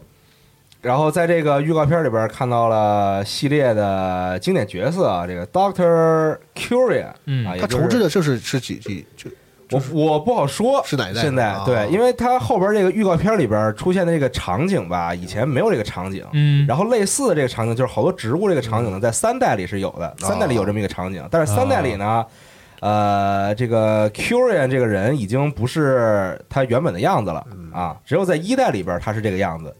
然后在这个预告片里边看到了系列的经典角色啊，这个 Doctor Curia，嗯啊，他就是重置的就是是几几就我我不好说是哪一代现在啊。对，因为它后边这个预告片里边出现的这个场景吧，以前没有这个场景。嗯，然后类似的这个场景，就是好多植物这个场景呢，在三代里是有的，三代里有这么一个场景，但是三代里呢，呃，这个 Curian 这个人已经不是他原本的样子了嗯。啊，只有在一代里边他是这个样子，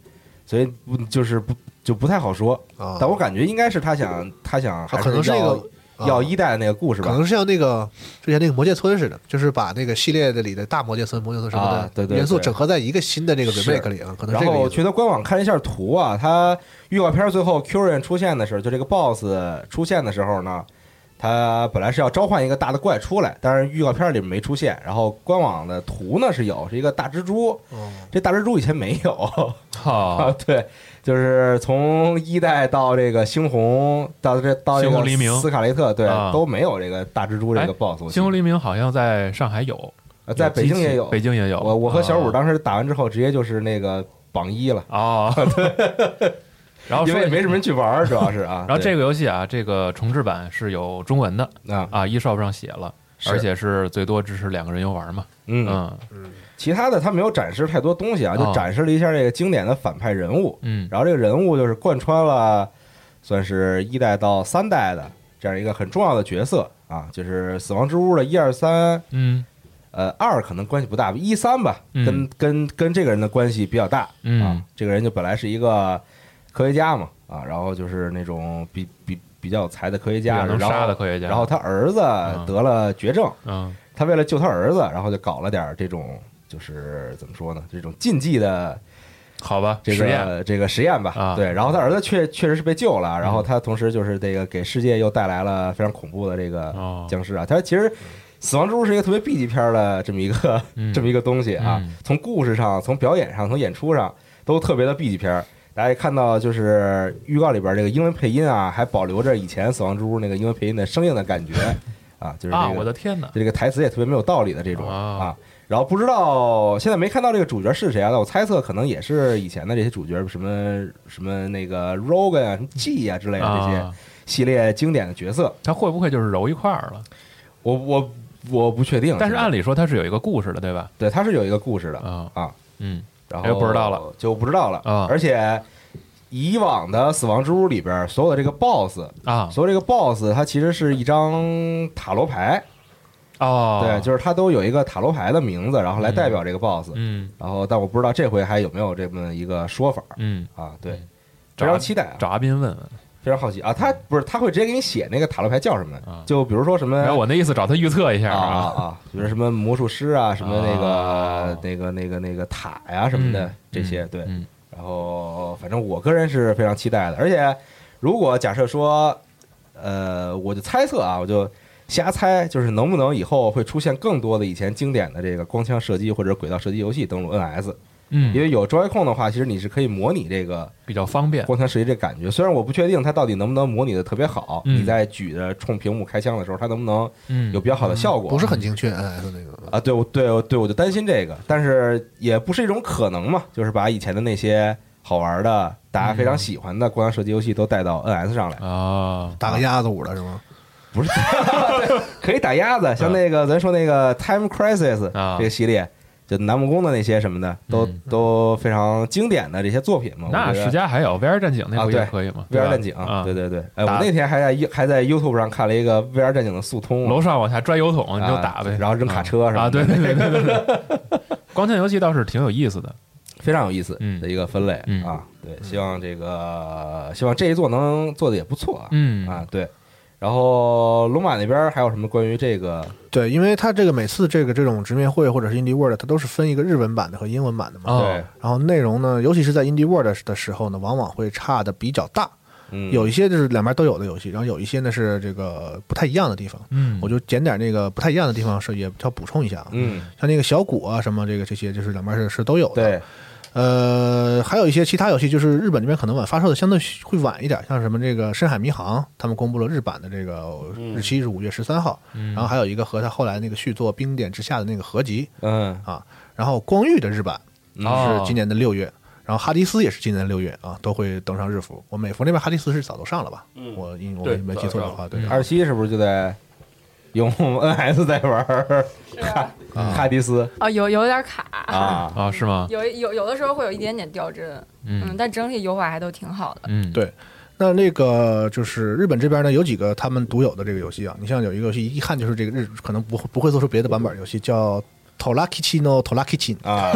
所以不就是不就不太好说。啊，但我感觉应该是他想他想还可能是那要个啊要一代的那个故事吧可能。是像那个之前那个魔界村似的，就是把那个系列的里的大魔界村、魔界村什么啊对对的元素整合在一个新的这个 remake 里啊，可能然后去他官网看了一下图啊，他预告片最后 Curian 出现的时候，就这个 BOSS 出现的时候呢，他本来是要召唤一个大的怪出来，但是预告片里面没出现。然后官网的图呢是有，是一个大蜘蛛，哦。这大蜘蛛以前没有。啊好，，对，就是从一代到这个猩红，到这到这个黎明。斯卡雷特，对，啊。都没有这个大蜘蛛这个哎 BOSS 我记得。星空黎明好像在上海有，呃在北京也有，北京也有。我我和小五啊。当时打完之后，直接就是那个榜一了。哦，然后说因为也没什么人去玩儿，主要是啊。然后这个个游戏啊，这个重置版是有中文的啊，啊，eShop 上写了，而且是最多支持两个人游玩嘛。嗯，嗯其他的他没有展示太多东西啊，就哦展示了一下这个经典的反派人物，嗯然后这个人物就是贯穿了算是一代到三代的这样一个很重要的角色啊，就是死亡之屋的一二三，嗯呃，二可能关系不大，一三吧，嗯跟跟跟这个人的关系比较大啊嗯。这个人就本来是一个科学家嘛啊，然后就是那种比比比较有才的科学家，能然后杀的科学家。然后他儿子得了绝症，嗯他为了救他儿子，然后就搞了点这种，就是怎么说呢，这种禁忌的好吧，这实验。个这个实验吧。啊。对，然后他儿子确确实是被救了，然后嗯他同时就是这个给世界又带来了非常恐怖的这个哦。僵尸啊。他其实《死亡之屋》是一个特别 B 级片的这么一个、嗯这么一个东西啊。嗯，从故事上、从表演上、从演出上都特别的 B 级片儿。大家看到就是预告里边这个英文配音啊，还保留着以前《死亡之屋》那个英文配音的生硬的感觉 啊，就是啊，这个我的天哪！这个台词也特别没有道理的这种啊啊。然后不知道现在没看到这个主角是谁啊？那我猜测可能也是以前的这些主角，什么什么那个 Rogan 啊、什么 G 啊之类的这些啊，系列经典的角色。他会不会就是揉一块儿了？我我我不确定，但是按理理说他是有一个故事的，对吧？对他是有一个故事的啊啊，嗯然后哎不知道了，就不知道了。啊。而且以往的《死亡之屋》里边所有的这个 BOSS，啊。所有这个 BOSS 它其实是一张塔罗牌，哦，对，就是它都有一个塔罗牌的名字，然后来代表这个 BOSS。嗯然后，但我不知道这回还有没有这么一个说法。嗯，啊？对，非常期待啊，找阿斌问问。非常好奇啊。他不是他会直接给你写那个塔罗牌叫什么啊？就比如说什么我那意思找他预测一下啊啊啊，比如什么魔术师啊，什么那个啊那个那个那个塔呀什么的嗯这些，对。嗯然后，反正我个人是非常期待的。而且，如果假设说，呃，我就猜测啊，我就瞎猜，就是能不能以后会出现更多的以前经典的这个光枪射击或者轨道射击游戏登陆 NS，嗯，因为有 Joy-Con 的话，其实你是可以模拟这个比较方便。光枪射击这感觉。虽然我不确定它到底能不能模拟的特别好，嗯你在举着冲屏幕开枪的时候，它能不能嗯，有比较好的效果？不是很精确，NS 那个啊，对，我对我对我就担心这个，但是也不是一种可能嘛，就是把以前的那些好玩的、大家非常喜欢的光枪射击游戏都带到 NS 上来，啊，打个鸭子舞的是吗？不是 可以打鸭子，像那个咱说那个 Time Crisis 啊这个系列，就南木宫的那些什么的，都嗯都非常经典的这些作品嘛。那世嘉还有 VR 战警那不也可以吗 VR 战警，啊，对对对，哎，我那天还在还在 YouTube 上看了一个 VR 战警的速通，楼上往下拽油桶，你就啊打呗，然后扔卡车什么的啊，对对对对对对，光枪游戏倒是挺有意思的，非常有意思嗯的一个分类嗯啊。对，希望这个希望这一座能做的也不错啊。嗯啊，对。然后龙马那边还有什么关于这个？对，因为它这个每次这个这种直面会或者是 Indie World，它都是分一个日文版的和英文版的嘛。哦对，然后内容呢，尤其是在 Indie World 的时候呢，往往会差的比较大。嗯，有一些就是两边都有的游戏，然后有一些呢是这个不太一样的地方。嗯，我就捡点那个不太一样的地方，是也要补充一下啊。嗯，像那个小谷啊什么这个这些，就是两边是是都有的。对，呃，还有一些其他游戏，就是日本这边可能晚发售的相对会晚一点，像什么这个《深海迷航》，他们公布了日版的这个日期是五月十三号，嗯。然后还有一个和他后来那个续作《冰点之下》的那个合集。嗯，啊，然后光遇的日版哦是今年的六月，然后哈迪斯也是今年的六月啊，都会登上日服。我美服那边哈迪斯是早都上了吧？嗯。我印我对没记错的话，对。嗯，二七是不是就在用 NS 在玩儿哈迪斯啊，有有点卡，啊？啊是吗？有有有的时候会有一点点掉帧，嗯，嗯但整体优化还都挺好的。嗯，对那那个就是日本这边呢，有几个他们独有的这个游戏啊，你像有一个游戏一看就是这个日可能不会不会做出别的版本游戏，叫 Tolakichi no Tolakichi，啊，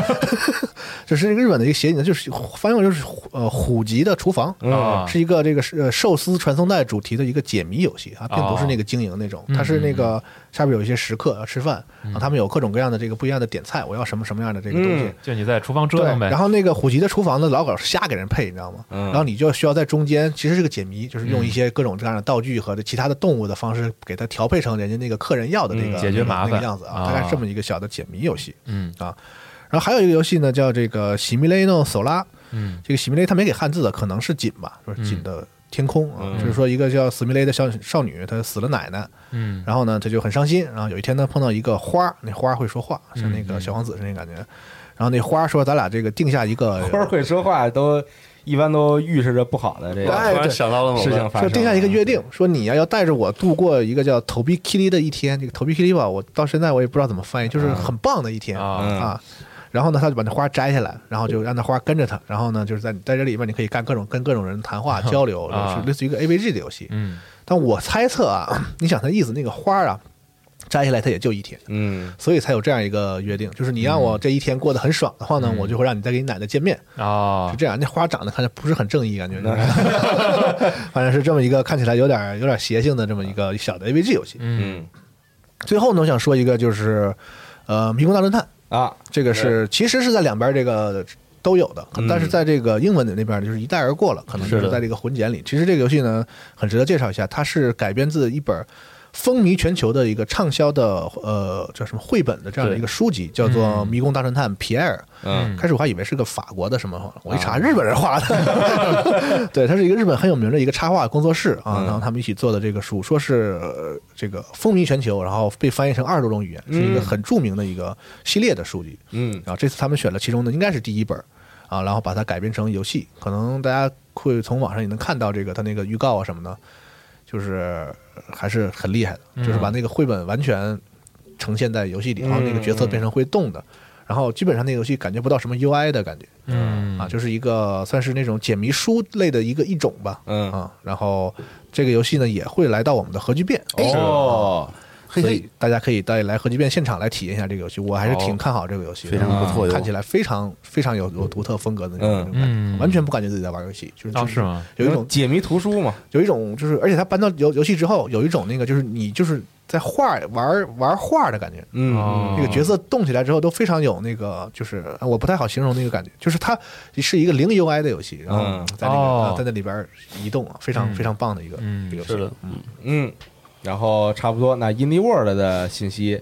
这是那个日本的一个谐音，就是翻译过来就是呃虎级的厨房，啊。是一个这个呃寿司传送带主题的一个解谜游戏啊，并不是那个经营那种，它是那个下边有一些食客要吃饭，然后他们有各种各样的这个不一样的点菜，我要什么什么样的这个东西嗯。就你在厨房折对腾，呗。然后那个虎吉的厨房呢，老搞瞎给人配，你知道吗？嗯然后你就需要在中间，其实是个解谜，就是用一些各种各样的道具和其他的动物的方式，给它调配成人家那个客人要的那个、嗯解决麻烦那个样子啊，啊大概这么一个小的解谜游戏。嗯啊，然后还有一个游戏呢，叫这个《喜米雷诺索拉》。嗯这个喜米雷他没给汉字的，可能是锦吧，就是锦的天空啊。嗯就是说一个叫死米雷的小少女，她死了奶奶，嗯然后呢，她就很伤心。然后有一天呢，碰到一个花儿，那花儿会说话，像那个小王子是那感觉。然后那花儿说：“咱俩这个定下一个花儿会说话都一般都预示着不好的这个突然想到了事情发生，定下一个约定，说你呀要带着我度过一个叫头皮 k 里的一天。这个头皮 k 里吧，我到现在我也不知道怎么翻译，就是很棒的一天啊。然后呢，他就把那花摘下来，然后就让那花跟着他。然后呢，就是在在这里面，你可以干各种跟各种人谈话 交流，啊是类似于一个 AVG 的游戏。嗯但我猜测啊，你想他意思，那个花啊摘下来它也就一天，嗯所以才有这样一个约定，就是你让我这一天过得很爽的话呢，嗯我就会让你再跟你奶奶见面。啊是这样，那花长得看着不是很正义，感觉，反正是这么一个看起来有点有点邪性的这么一个小的 AVG 游戏。嗯嗯最后呢，我想说一个就是，呃，迷宫大侦探，啊，这个是其实是在两边这个都有的，嗯但是在这个英文的那边就是一带而过了，可能就是在这个混剪里。其实这个游戏呢，很值得介绍一下，它是改编自一本。风靡全球的一个畅销的呃叫什么绘本的这样的一个书籍，叫做《嗯迷宫大侦探皮埃尔》。嗯开始我还以为是个法国的什么，我一查日本人画的。对，它是一个日本很有名的一个插画工作室啊，嗯然后他们一起做的这个书，说是、呃这个风靡全球，然后被翻译成二十多种语言，是一个很著名的一个系列的书籍。嗯然后这次他们选了其中的应该是第一本啊，然后把它改编成游戏，可能大家会从网上也能看到这个它那个预告啊什么的，就是还是很厉害的，嗯。就是把那个绘本完全呈现在游戏里，然后那个角色变成会动的，然后基本上那个游戏感觉不到什么 UI 的感觉。嗯。啊，就是一个算是那种解谜书类的一个一种吧，嗯。啊，然后这个游戏呢也会来到我们的核聚变，哦，所以大家可以带来核聚变现场来体验一下这个游戏，我还是挺看好这个游戏的，非常不错看起来非常非常有有独特风格的那种感觉，嗯。完全不感觉自己在玩游戏，就是是吗？有一种解谜图书嘛，有一种就是，而且它搬到游游戏之后，有一种那个就是你就是在画玩玩画的感觉。嗯。哦。那个角色动起来之后都非常有那个，就是呃我不太好形容那个感觉，就是它是一个零 UI 的游戏，然后嗯。在那个、在那里边移动啊，非常、嗯。非常棒的一个、嗯。一个游戏。是的，嗯，嗯，然后差不多，那 Indie World 的信息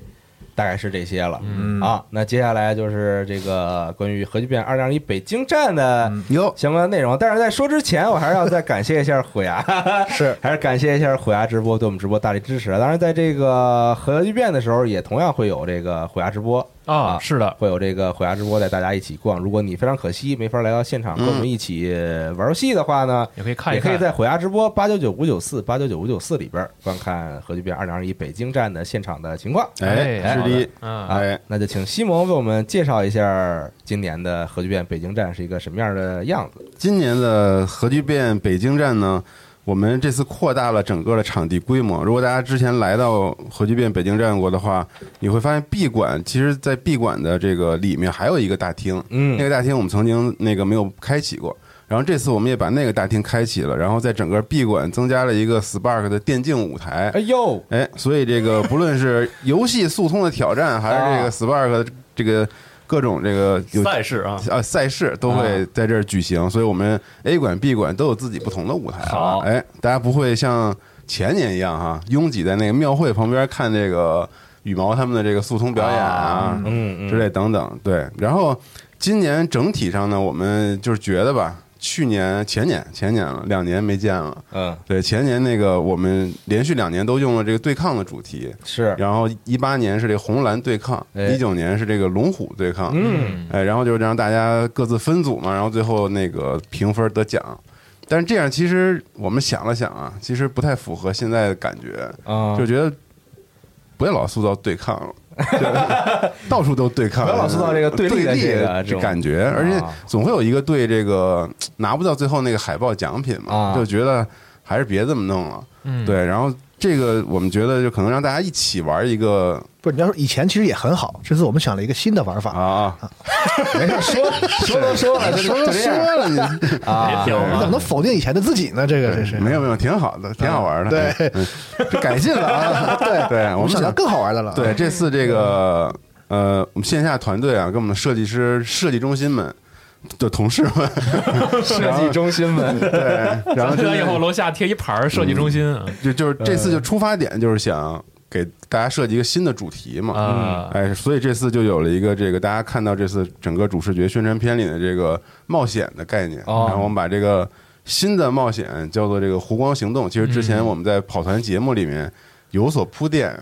大概是这些了。嗯啊，那接下来就是这个关于核聚变二零二一北京站的嗯哟，相关的内容。但是在说之前，我还是要再感谢一下虎牙，是 还是感谢一下虎牙直播对我们直播大力支持。当然，在这个核聚变的时候，也同样会有这个虎牙直播。啊，是的，会有这个虎牙直播带大家一起逛。如果你非常可惜没法来到现场跟我们一起玩游戏的话呢，也可以看。也可以在虎牙直播八九九五九四八九九五九四里边观看核聚变二零二一北京站的现场的情况。哎，哎是的，哎，那就请西蒙为我们介绍一下今年的核聚变北京站是一个什么样的样子。今年的核聚变北京站呢，我们这次扩大了整个的场地规模。如果大家之前来到核聚变北京站过的话，你会发现 B 馆其实，在 B 馆的这个里面还有一个大厅，嗯那个大厅我们曾经那个没有开启过。然后这次我们也把那个大厅开启了，然后在整个闭馆增加了一个 Spark 的电竞舞台哎。呦，哎，所以这个不论是游戏速通的挑战，还是这啊个 Spark 的这个各种这个有赛事啊，啊，赛事都会在这儿举行，所以我们 A 馆、B 馆都有自己不同的舞台了。好哎，大家不会像前年一样哈，拥挤在那个庙会旁边看这个羽毛他们的这个速通表演啊嗯嗯之类等等。对，然后今年整体上呢，我们就是觉得吧，去年、前年、前年了，两年没见了。嗯。对，前年那个我们连续两年都用了这个对抗的主题，是。然后一八年是这个红蓝对抗，哎。一九年是这个龙虎对抗，嗯。哎，然后就让大家各自分组嘛，然后最后那个评分得奖。但是这样其实我们想了想啊，其实不太符合现在的感觉，啊。就觉得不要老塑造对抗了，到处都对抗，不要老塑造这个对立的这感觉，而且啊。总会有一个对这个拿不到最后那个海报奖品嘛，啊。就觉得还是别这么弄了。嗯，对，然后这个我们觉得就可能让大家一起玩一个不是你要说以前其实也很好，这次我们想了一个新的玩法，啊，没事，说说都说了，说都说了，你啊，你怎么能否定以前的自己呢？这个这是没有没有，挺好的，挺好玩的，对嗯，这改进了啊，对对，我们想我们想到更好玩的了。对，这次这个呃，我们线下团队啊，跟我们的设计师、设计中心们的同事们，设计中心们 对，然后完真的以后楼下贴一牌儿设计中心啊就就是这次就出发点就是想给大家设计一个新的主题嘛，啊，哎，所以这次就有了一个这个大家看到这次整个主视觉宣传片里的这个冒险的概念，哦。然后我们把这个新的冒险叫做这个湖光行动。其实之前我们在跑团节目里面有所铺垫，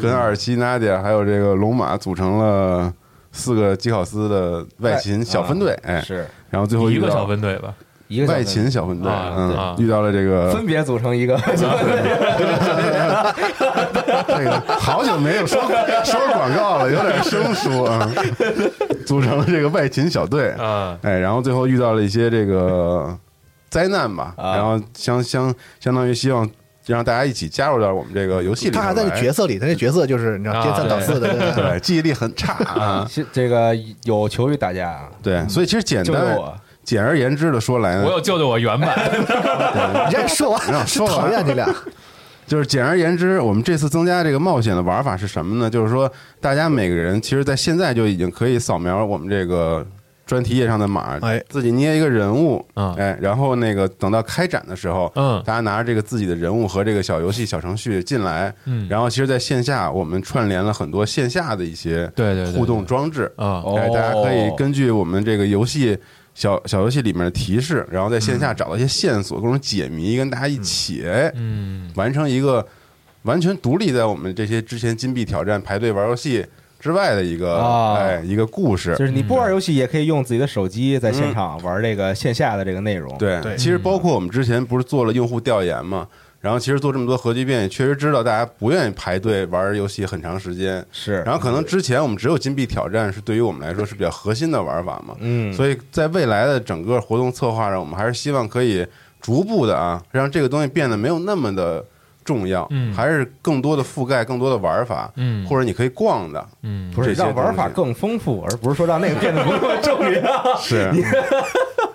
跟阿尔西、纳迪亚还有这个龙马组成了四个基考斯的外勤小分队，哎，是然后最后一个小分队吧，一个外勤小分队，啊啊。嗯，遇到了这个分别组成一个，这个好久没有说说广告了，有点生疏啊。组成了这个外勤小队，啊，哎，然后最后遇到了一些这个灾难吧，啊。然后相相相当于希望让大家一起加入到我们这个游戏里。他还在这角色里，他这角色就是你知道啊颠三倒四的，对记忆力很差啊。这个有求于大家啊，对，所以其实简单！简而言之的说来呢我，有救救我原版，你这说完让我说完讨厌你俩。就是简而言之，我们这次增加这个冒险的玩法是什么呢？就是说，大家每个人其实，在现在就已经可以扫描我们这个专题页上的码，哎。自己捏一个人物，嗯哎，然后那个等到开展的时候，嗯。大家拿着这个自己的人物和这个小游戏小程序进来，嗯。然后其实在线下我们串联了很多线下的一些对对互动装置，啊，哦。哎，大家可以根据我们这个游戏小小游戏里面的提示，然后在线下找到一些线索，各种解谜，跟大家一起哎嗯。完成一个完全独立在我们这些之前金币挑战排队玩游戏之外的一个啊哎一个故事就。是你不玩游戏，也可以用自己的手机在现场玩这个线下的这个内容。对，对其实包括我们之前不是做了用户调研嘛，然后其实做这么多核聚变，也确实知道大家不愿意排队玩游戏很长时间。是，然后可能之前我们只有金币挑战是对于我们来说是比较核心的玩法嘛，嗯，所以在未来的整个活动策划上，我们还是希望可以逐步的啊，让这个东西变得没有那么的重要，嗯。还是更多的覆盖更多的玩法，嗯。或者你可以逛的，嗯。不是让玩法更丰富，而不是说让那个变得不那么重要，是。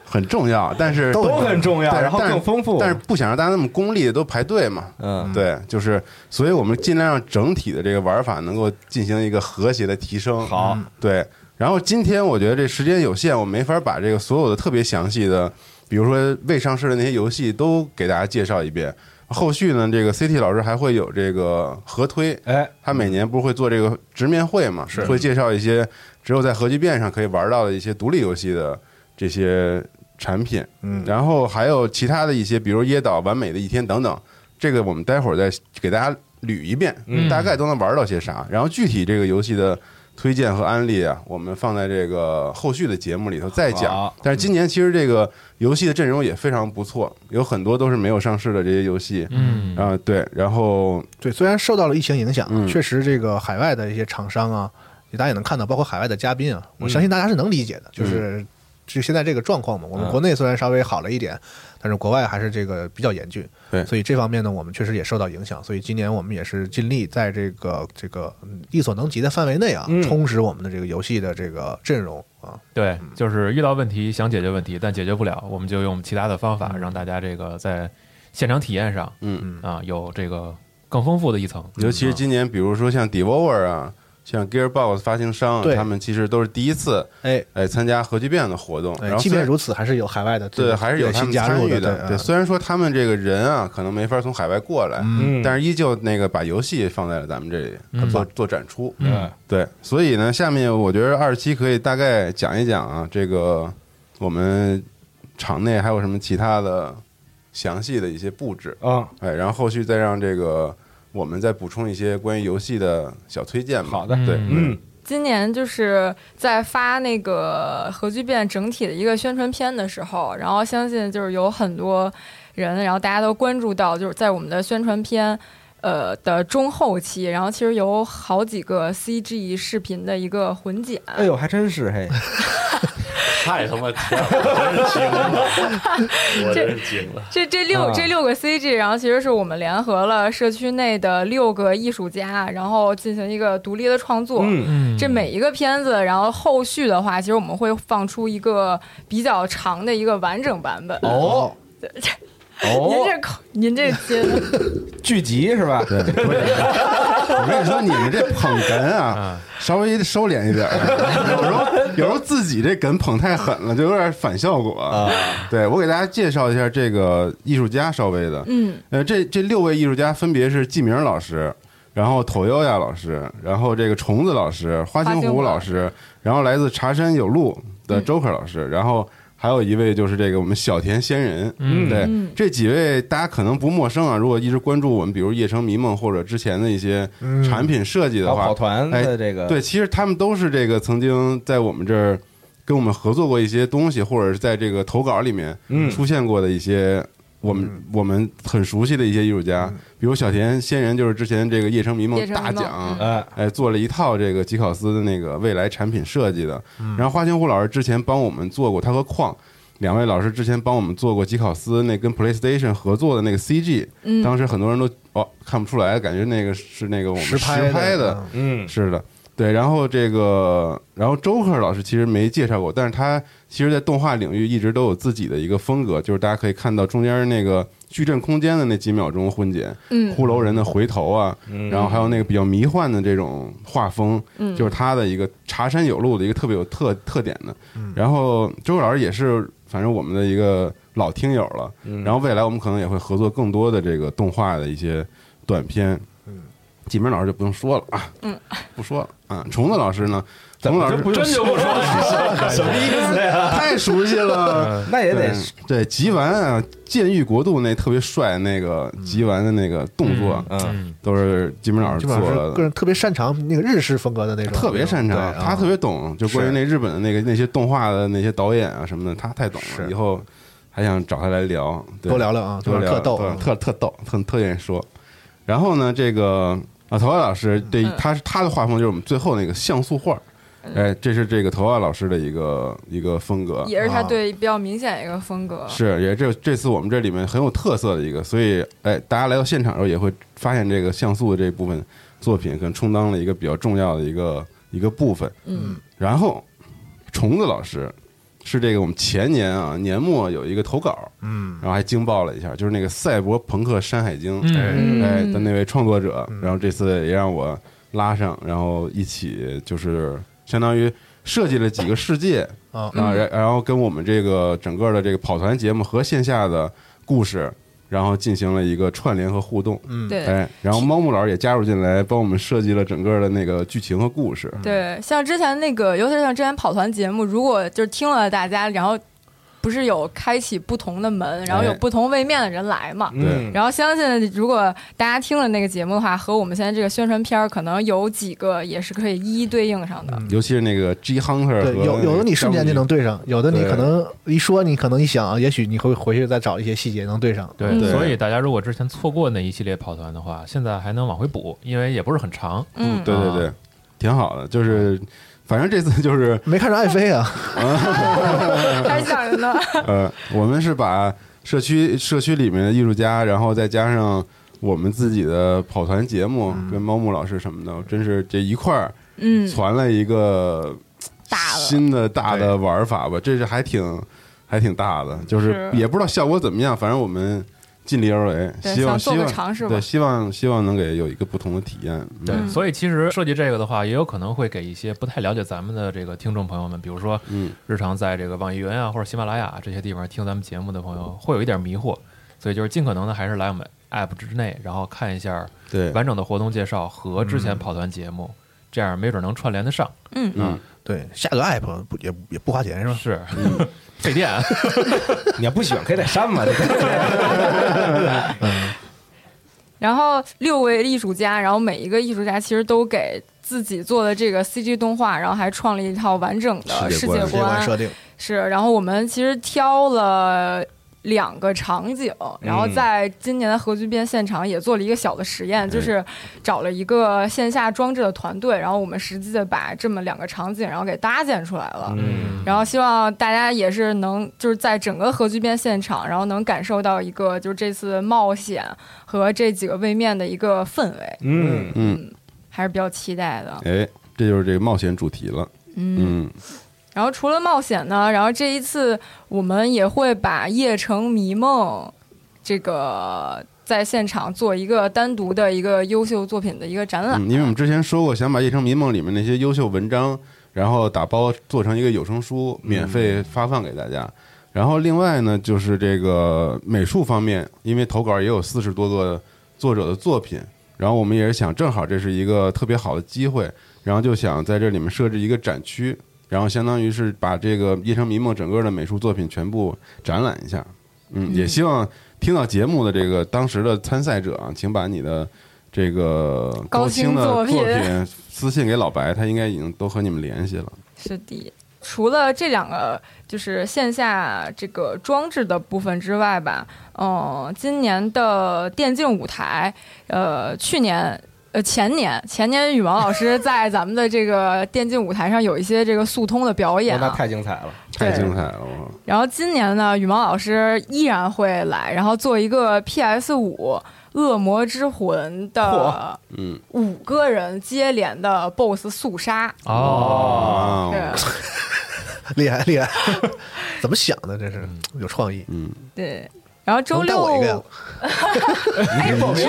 很重要，但是 都很重要，然后更丰富。但是不想让大家那么功利的都排队嘛，嗯，对，就是，所以我们尽量让整体的这个玩法能够进行一个和谐的提升。好，对。然后今天我觉得这时间有限，我没法把这个所有的特别详细的，比如说未上市的那些游戏都给大家介绍一遍。后续呢，这个 CT 老师还会有这个合推，哎，他每年不是会做这个直面会嘛，是会介绍一些只有在核聚变上可以玩到的一些独立游戏的这些产品，嗯然后还有其他的一些，比如椰岛、完美的一天等等，这个我们待会儿再给大家捋一遍，嗯大概都能玩到些啥，然后具体这个游戏的。推荐和安利啊，我们放在这个后续的节目里头再讲。但是今年其实这个游戏的阵容也非常不错，有很多都是没有上市的这些游戏。嗯啊，对，然后对，虽然受到了疫情影响，嗯确实这个海外的一些厂商啊，大家也能看到，包括海外的嘉宾啊，我相信大家是能理解的，就是就现在这个状况嘛。我们嗯国内虽然稍微好了一点，但是国外还是这个比较严峻。对所以这方面呢，我们确实也受到影响。所以今年我们也是尽力在这个这个嗯力所能及的范围内啊，嗯充实我们的这个游戏的这个阵容啊。对，就是遇到问题想解决问题，但解决不了，我们就用其他的方法让大家这个在现场体验上嗯，啊有这个更丰富的一层。尤其是今年，比如说像 Devolver 啊，像 Gearbox 发行商他们其实都是第一次哎，哎参加核聚变的活动，然哎后即便如此，还是有海外的对，还是有他们参与的。对虽然说他们这个人啊，可能没法从海外过来，嗯，但是依旧那个把游戏放在了咱们这里嗯。做做展出。嗯。对，所以呢，下面我觉得二期可以大概讲一讲啊，这个我们场内还有什么其他的详细的一些布置，啊，哎，然后后续再让这个我们再补充一些关于游戏的小推荐吧。好的对，嗯，今年就是在发那个核聚变整体的一个宣传片的时候，然后相信就是有很多人，然后大家都关注到，就是在我们的宣传片。呃的中后期，然后其实有好几个 CG 视频的一个混剪。哎呦，还真是嘿，太他妈甜了，我真是惊了，我真是惊了。这这六、啊这六个 CG，然后其实是我们联合了社区内的六个艺术家，然后进行一个独立的创作。嗯嗯，这每一个片子，然后后续的话，其实我们会放出一个比较长的一个完整版本。哦 您哦，这口，您这接的，剧集是吧？我跟你说，你们这捧哏啊，稍微收敛一点儿。有时候有时候自己这哏捧太狠了，就有点反效果。啊，对我给大家介绍一下这个艺术家，稍微的，嗯，呃，这这六位艺术家分别是季明老师，然后头优亚老师，然后这个虫子老师，花青湖花青湖老师，然后来自茶山有路的嗯 Joker 老师，然后还有一位就是这个我们小田仙人，嗯。对，嗯。这几位大家可能不陌生啊，如果一直关注我们，比如《夜城迷梦》或者之前的一些产品设计的话跑跑，团哎的这个。对，其实他们都是这个曾经在我们这儿跟我们合作过一些东西，或者是在这个投稿里面嗯。出现过的一些我们、我们很熟悉的一些艺术家，比如小田仙人，就是之前这个《夜城迷梦大奖。嗯。呃哎，做了一套这个吉考斯的那个未来产品设计的，然后花千骨老师之前帮我们做过，他和矿两位老师之前帮我们做过吉考斯那跟 PlayStation 合作的那个 CG，、嗯。当时很多人都哦看不出来，感觉那个是那个我们实拍的，嗯是的，对。然后这个，然后周克老师其实没介绍过，但是他其实，在动画领域一直都有自己的一个风格，就是大家可以看到中间那个矩阵空间的那几秒钟混剪，嗯骷髅人的回头啊，嗯然后还有那个比较迷幻的这种画风，嗯就是他的一个茶山有路的一个特别有特特点的。嗯然后周克老师也是，反正我们的一个老听友了。嗯然后未来我们可能也会合作更多的这个动画的一些短片。嗯，季明老师就不用说了啊，嗯，不说了啊。虫子老师呢？虫子老师不真就不说了，什么意思呀？太熟悉了。那也得对对吉丸啊，监狱国度那特别帅那个吉丸的那个动作，嗯嗯，都是季明老师做的个。人特别擅长那个日式风格的那种，特别擅长，他特别懂，就关于那日本的那个那些动画的那些导演啊什么的，他太懂了。以后还想找他来聊，多聊聊啊，多聊特逗，特特逗，特特愿意说。然后呢，这个啊，头发老师对他是他的画风就是我们最后那个像素画，哎，这是这个头发老师的一个一个风格，也是他啊对比较明显的一个风格。是也这这次我们这里面很有特色的一个，所以哎，大家来到现场的时候也会发现这个像素的这部分作品可能充当了一个比较重要的一个一个部分。嗯，然后虫子老师是这个我们前年啊年末有一个投稿，嗯，然后还惊爆了一下，就是那个赛博朋克山海经，嗯。哎的那位创作者，然后这次也让我拉上，然后一起就是相当于设计了几个世界啊啊，然然后跟我们这个整个的这个跑团节目和线下的故事。然后进行了一个串联和互动，嗯对。哎，然后猫木老师也加入进来，帮我们设计了整个的那个剧情和故事。对，像之前那个，尤其是像之前跑团节目，如果就是听了大家，然后不是有开启不同的门，然后有哎不同位面的人来嘛。嗯，然后相信，如果大家听了那个节目的话，和我们现在这个宣传片儿，可能有几个也是可以一一对应上的。尤其是那个 G Hunter 对，有有的你瞬间就能对上，有的你可能一说，你可能一想啊，也许你会回去再找一些细节能对上。对，嗯所以大家如果之前错过那一系列跑团的话，现在还能往回补，因为也不是很长。嗯，对对对，挺好的。就是反正这次就是没看着爱妃啊，还想着呢。呃，我们是把社区社区里面的艺术家，然后再加上我们自己的跑团节目，跟猫木老师什么的，真是这一块儿嗯，传了一个大了。新的大的玩法吧，这是还挺还挺大的，就是是。也不知道效果怎么样，反正我们尽力而为，希望希想做个望尝试吧。对，希望希望能给有一个不同的体验。嗯。对，嗯所以其实设计这个的话，也有可能会给一些不太了解咱们的这个听众朋友们，比如说嗯，日常在这个网易云啊或者喜马拉雅这些地方听咱们节目的朋友，会有一点迷惑。所以就是尽可能的还是来我们 app 之内，然后看一下对，完整的活动介绍和之前跑团节目，这样没准能串联得上。嗯。嗯，对，下个 app 不也也不花钱是吧？是，费电。你要不喜欢可以再删嘛，对不对？然后六位艺术家，然后每一个艺术家其实都给自己做的这个 CG 动画，然后还创了一套完整的世界世界观世界观设定，是，然后我们其实挑了两个场景，然后在今年的核聚变现场也做了一个小的实验，就是找了一个线下装置的团队，然后我们实际的把这么两个场景，然后给搭建出来了。嗯。然后希望大家也是能就是在整个核聚变现场，然后能感受到一个就是这次冒险和这几个位面的一个氛围，嗯。嗯，还是比较期待的。哎，这就是这个冒险主题了。嗯，嗯，然后除了冒险呢，然后这一次我们也会把《夜城迷梦》这个在现场做一个单独的一个优秀作品的一个展览。嗯，因为我们之前说过，想把《夜城迷梦》里面那些优秀文章，然后打包做成一个有声书，免费发放给大家。然后另外呢，就是这个美术方面，因为投稿也有四十多个作者的作品，然后我们也是想，正好这是一个特别好的机会，然后就想在这里面设置一个展区，然后相当于是把这个《夜城迷梦》整个的美术作品全部展览一下。嗯，也希望听到节目的这个当时的参赛者啊，请把你的这个高清的作品作品私信给老白，他应该已经都和你们联系了。是的，除了这两个就是线下这个装置的部分之外吧，嗯，今年的电竞舞台，呃，去年。呃，前年前年羽毛老师在咱们的这个电竞舞台上有一些这个速通的表演、哦那啊，太精彩了。太精彩了！然后今年呢，羽毛老师依然会来，然后做一个 PS 五《恶魔之魂》的嗯五个人接连的 BOSS 速杀。哦，厉害厉害，怎么想的？这是有创意。嗯，对，然后周六我一个呀？哎，可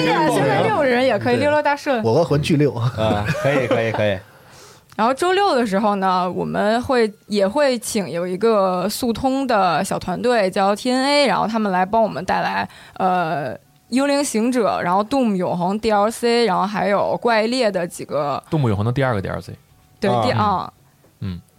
以啊，现在六人也可以，对六六大顺。我和魂巨六，啊，可以可以可以，然后周六的时候呢，我们会也会请有一个速通的小团队叫 TNA，然后他们来帮我们带来呃。幽灵行者，然后 Doom 永恒 DLC，然后还有怪猎的几个动物永恒的第二个 DLC，对啊第啊，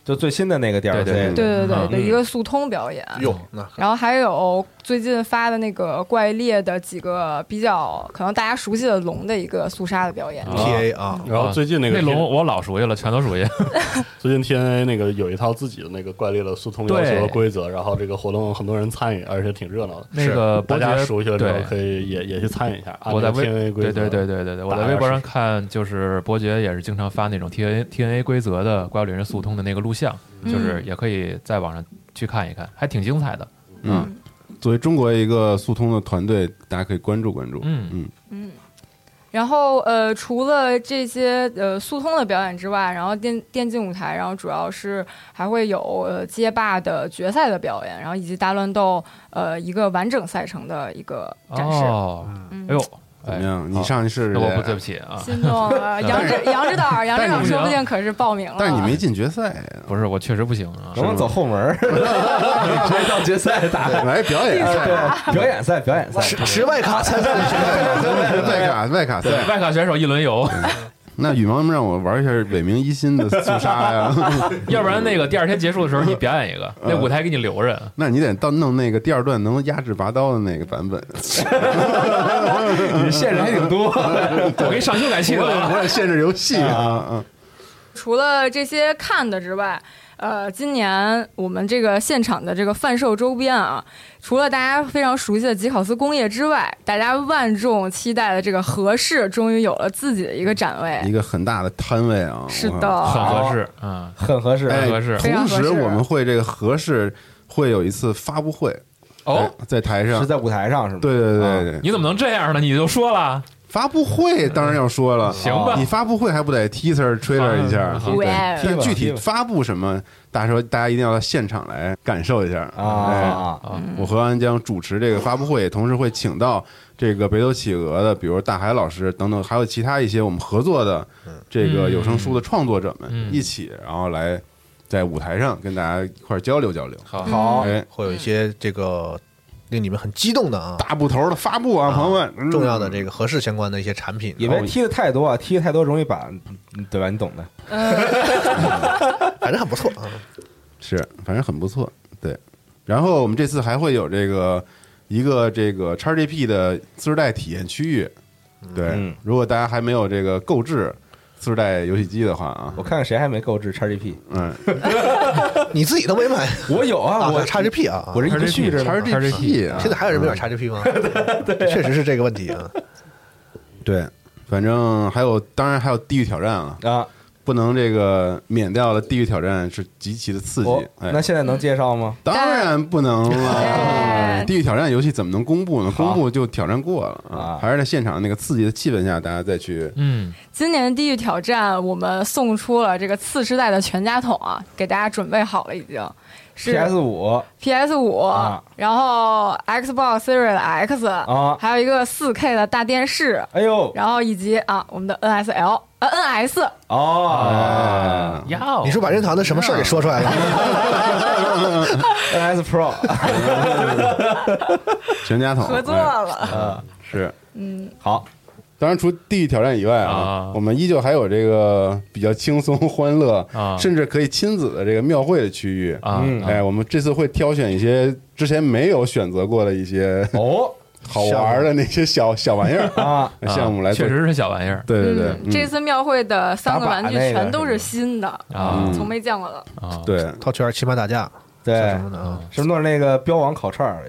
就最新的那个 DLC，对对对对对嗯的一个速通表演。哟，那然后还有最近发的那个怪猎的几个比较可能大家熟悉的龙的一个速杀的表演。T A 啊，然后最近那个那龙我老熟悉了，全都熟悉。最近 TNA 那个有一套自己的那个怪猎的速通要求对和规则，然后这个活动很多人参与，而且挺热闹的。那个大家伯爵熟悉了之后，可以也也去参与一下。我在微对则，对对对对对，我在微博上看，就是伯爵也是经常发那种 T N T N A 规则的怪物猎人速通的那个录像，嗯就是也可以在网上去看一看，还挺精彩的。嗯，作为中国一个速通的团队，大家可以关注关注。嗯嗯嗯，然后呃，除了这些呃速通的表演之外，然后电电竞舞台，然后主要是还会有呃街霸的决赛的表演，然后以及大乱斗呃一个完整赛程的一个展示。哦，嗯哎呦，怎么样？哎你上去试试那我不对不起啊，心动了，杨指杨指导，杨指导说不定可是报名了。但是你没进决赛，不是我确实不行啊能。不能走后门儿？直接到决赛打。来表演赛，表演赛，表演赛，持持外卡参 赛的选手，外卡外卡赛。外卡选手一轮游，那羽毛让我玩一下伟明一心的 速杀呀，要不然那个第二天结束的时候你表演一个，那舞台给你留着。那你得到弄那个第二段能压制拔刀的那个版本。你限制还挺多。我给你上修改器我了限制游戏啊，嗯，除了这些看的之外，呃，今年我们这个现场的这个贩售周边啊，除了大家非常熟悉的吉考斯工业之外，大家万众期待的这个合适终于有了自己的一个展位一。个很大的摊位啊，是的，很合适，啊，很合适。哎很合适同时，我们会这个合适会有一次发布会哦，在在台上是，在舞台上是吗？对对对对，你怎么能这样呢？你就说了，发布会当然要说了，行吧。你发布会还不得 teaser trailer 一下？对，但具体发布什么，大家说大家一定要到现场来感受一下。哎啊，啊，我和安江主持这个发布会，同时会请到这个北斗企鹅的，比如大海老师等等，还有其他一些我们合作的这个有声书的创作者们嗯一起，然后来在舞台上跟大家一块交流交流。好，好，哎，会有一些这个令你们很激动的啊，大部头的发布啊，朋友们，嗯重要的这个合适相关的一些产品，也别踢的太多啊，踢的太多容易把，嗯对吧？你懂的。反正很不错啊。是，反正很不错，对。然后我们这次还会有这个一个这个 XGP 的次世代体验区域，对。嗯如果大家还没有这个购置次世代游戏机的话啊。我，看看谁还没购置叉 G P 嗯。你自己都没买。我有啊，啊？我叉 G P 啊，我这一直续着呢，XGP 啊，现在还有人没买叉 G P 吗？对，确实是这个问题啊。对，反正还有，当然还有地狱挑战啊，啊，不能这个免掉了。地狱挑战是极其的刺激哦，哎那，现在能介绍吗？当然不能了。哎地狱挑战游戏怎么能公布呢？公布就挑战过了啊还是在现场那个刺激的气氛下，大家再去。嗯，今年地狱挑战，我们送出了这个次世代的全家桶啊，给大家准备好了，已经是 PS 五。PS 五、啊。然后 Xbox Series X，、啊，还有一个 4K 的大电视，哎呦，然后以及啊我们的 NSL 呃 NS，哦。哎要你说把任堂的什么事儿给说出来了？NS Pro 全家桶。合作哎了，啊，是。嗯，好，当然，除地狱挑战以外啊啊，我们依旧还有这个比较轻松、欢乐，啊。甚至可以亲子的这个庙会的区域。啊，嗯。哎，我们这次会挑选一些之前没有选择过的一些哦。好玩的那些小小玩意儿啊，项目来做。确。实是小玩意儿。对对对嗯，这次庙会的三个玩具全都是新的，啊嗯。从没见过的。啊，对，套圈骑马打架，对。像什么的啊？什么都是那个标王烤串儿，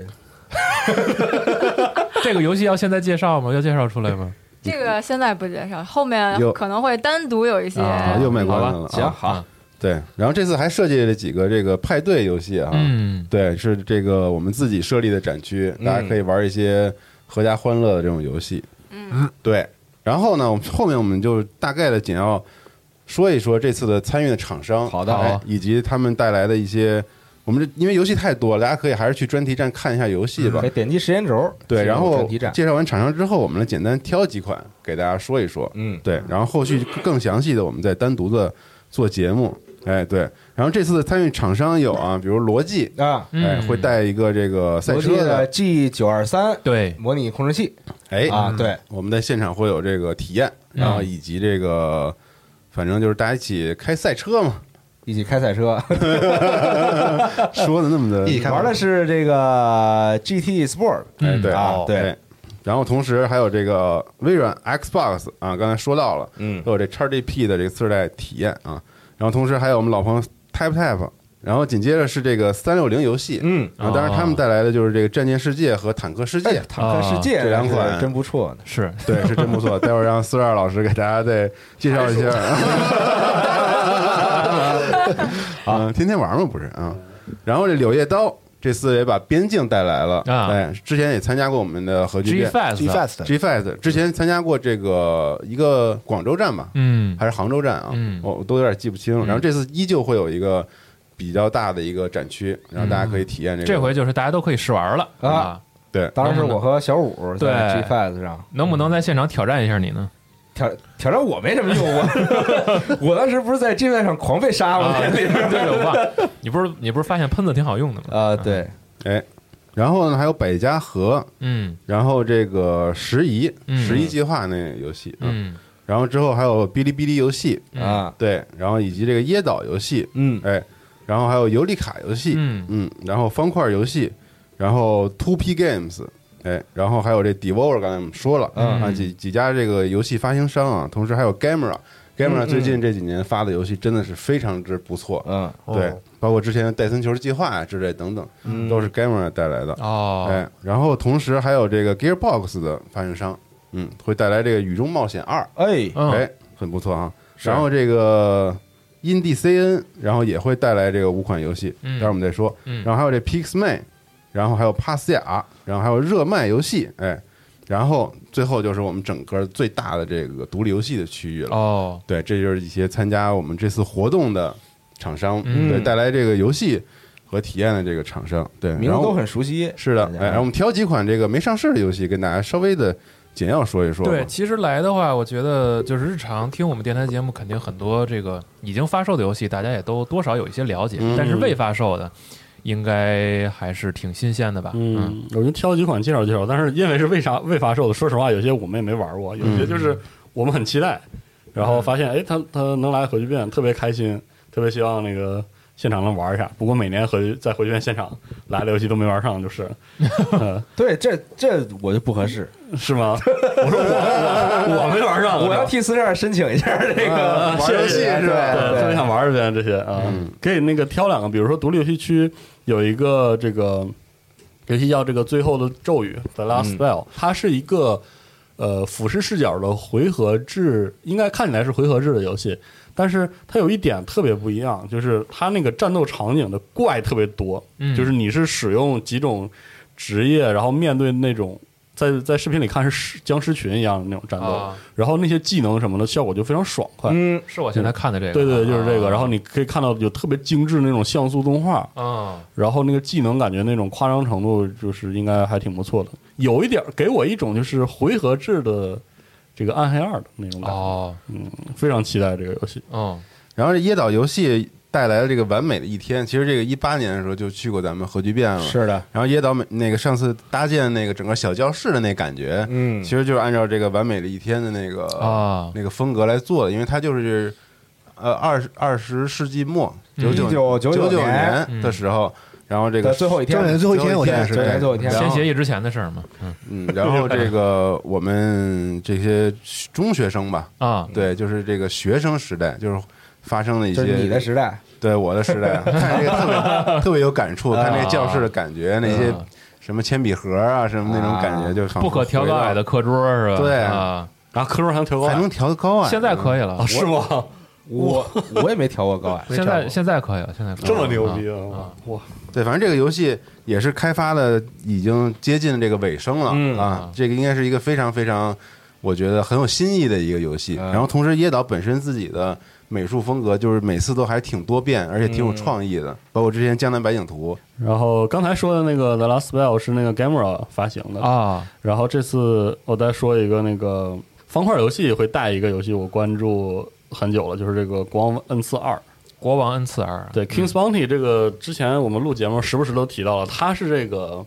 这个游戏要现在介绍吗？要介绍出来吗？这个现在不介绍，后面可能会单独有一些。啊，又卖关子了。行啊好，对，然后这次还设计了几个这个派对游戏啊，嗯，对，是这个我们自己设立的展区，大家可以玩一些合家欢乐的这种游戏。嗯，对。然后呢，我们后面我们就大概的简要说一说这次的参与的厂商，好的以及他们带来的一些。我们这因为游戏太多了，大家可以还是去专题站看一下游戏吧。点击时间轴，对，然后介绍完厂商之后，我们来简单挑几款给大家说一说。嗯，对，然后后续更详细的，我们再单独的做节目。哎，对，然后这次的参与厂商有啊，比如罗技，啊，哎，嗯。会带一个这个赛车的 G 九二三对，模拟控制器。哎啊，对，我们在现场会有这个体验，然后以及这个，反正就是大家一起开赛车嘛，一起开赛车，说的那么的 一起开玩的是这个 GT Sport 哎，对啊对。哎。然后同时还有这个微软 Xbox 啊，刚才说到了，嗯。都有这 XGP 的这个次世代体验啊，然后同时还有我们老朋友 Type Type，然后紧接着是这个三六零游戏，嗯，然后当然他们带来的就是这个战舰世界和坦克世界。哎，坦克世界这两款。真不错呢，是。对，是真不错。待会儿让四十二老师给大家再介绍一下。啊，天天玩嘛，不是啊？然后这柳叶刀这次也把边境带来了，啊哎，之前也参加过我们的核聚 G 变 Fast G Fast G Fest，之前参加过这个一个广州站吧，嗯还是杭州站啊？嗯我我都有点记不清。然后这次依旧会有一个比较大的一个展区，然后大家可以体验这个。这回就是大家都可以试玩了啊！对，当然是我和小五在 G Fast 上能不能在现场挑战一下你呢？挑挑战我没什么用，我我当时不是在 G Fast 上狂被杀吗？啊，对对，我忘了，你不是你不是发现喷子挺好用的吗？啊，对，哎，然后呢还有百家河，嗯。然后这个十一嗯十一计划那个游戏，啊嗯。然后之后还有哔哩哔哩游戏，嗯啊，对，然后以及这个椰岛游戏，嗯。哎，然后还有尤里卡游戏，嗯。嗯，然后方块游戏，然后 Two P Games，哎，然后还有这 Devolver，刚才我们说了，嗯啊，几几家这个游戏发行商啊，同时还有 Gamera。Gamera 嗯最近这几年发的游戏真的是非常之不错，嗯对，包括之前的戴森球计划啊之类等等，嗯都是 Gamera 带来的。哦，哎，然后同时还有这个 Gearbox 的发行商，嗯，会带来这个《雨中冒险二》，哎嗯哎，很不错啊。然后这个 Indie CN，然后也会带来这个五款游戏，嗯待会儿我们再说。嗯然后还有这 Pixman，然后还有帕斯雅，然后还有热卖游戏，哎，然后最后就是我们整个最大的这个独立游戏的区域了。哦，对，这就是一些参加我们这次活动的厂商，嗯。对，带来这个游戏和体验的这个厂商，对，名字都很熟悉，是的，哎，然后我们挑几款这个没上市的游戏，跟大家稍微的简要说一说。对，其实来的话，我觉得就是日常听我们电台节目，肯定很多这个已经发售的游戏，大家也都多少有一些了解，嗯。但是未发售的，应该还是挺新鲜的吧？嗯，我就挑几款介绍介绍，但是因为是为啥 未发售的，说实话，有些我们也没玩过，有些就是我们很期待，然后发现哎，他他能来核聚变，特别开心，特别希望那个现场能玩一下。不过每年回在回旋现场来的游戏都没玩上，就是 对，这这我就不合适，是吗？我说我我我没玩上，我要替四十二申请一下这个啊玩游戏是吧？特别想玩一遍这些啊，可以那个挑两个，比如说独立游戏区有一个这个游戏叫这个《最后的咒语》（The Last Spell），、它是一个呃俯视视角的回合制，应该看起来是回合制的游戏，但是它有一点特别不一样，就是它那个战斗场景的怪特别多，嗯就是你是使用几种职业，然后面对那种。在在视频里看是僵尸群一样的那种战斗，啊然后那些技能什么的效果就非常爽快，嗯，是我现在看的这个，对对，就是这个。啊然后你可以看到有特别精致那种像素动画，啊，然后那个技能感觉那种夸张程度，就是应该还挺不错的。有一点儿给我一种就是回合制的这个暗黑二的那种感觉，哦，非常期待这个游戏。嗯，然后这椰岛游戏带来了这个完美的一天。其实这个一八年的时候就去过咱们核聚变了，是的，然后椰岛美那个上次搭建那个整个小教室的那感觉，嗯。其实就是按照这个完美的一天的那个啊。那个风格来做的，因为它就是呃二十二十世纪末九九九1999九年。年的时候，然后这个的最后一天最后一天我记得是最后一天，签协议之前的事儿嘛，嗯。嗯，然后这个 我们这些中学生吧，啊，对，就是这个学生时代，就是发生了一些你的时代，对我的时代，看这个特别 特别有感触，看那个教室的感觉，那些啊什么铅笔盒啊，什么那种感觉，就不可调高矮的课桌是吧？对。啊，然后课桌还能调高还能调得高啊，现在可以了。啊？，是吗？我我也没调过高 矮，现在现在可以了，现在可以了。这么牛逼啊！啊！哇，对，反正这个游戏也是开发的已经接近这个尾声了、嗯。啊，这个应该是一个非常非常，我觉得很有新意的一个游戏。嗯。然后同时，椰岛本身自己的美术风格就是每次都还挺多变，而且挺有创意的，包括之前《江南百景图。然后刚才说的那个《The Last Spell》是那个 Gamera 发行的，啊，然后这次我再说一个那个方块游戏会带一个游戏，我关注很久了，就是这个《国王恩赐二》。国王恩赐二，对，King's Bounty 这个之前我们录节目时不时都提到了，他是这个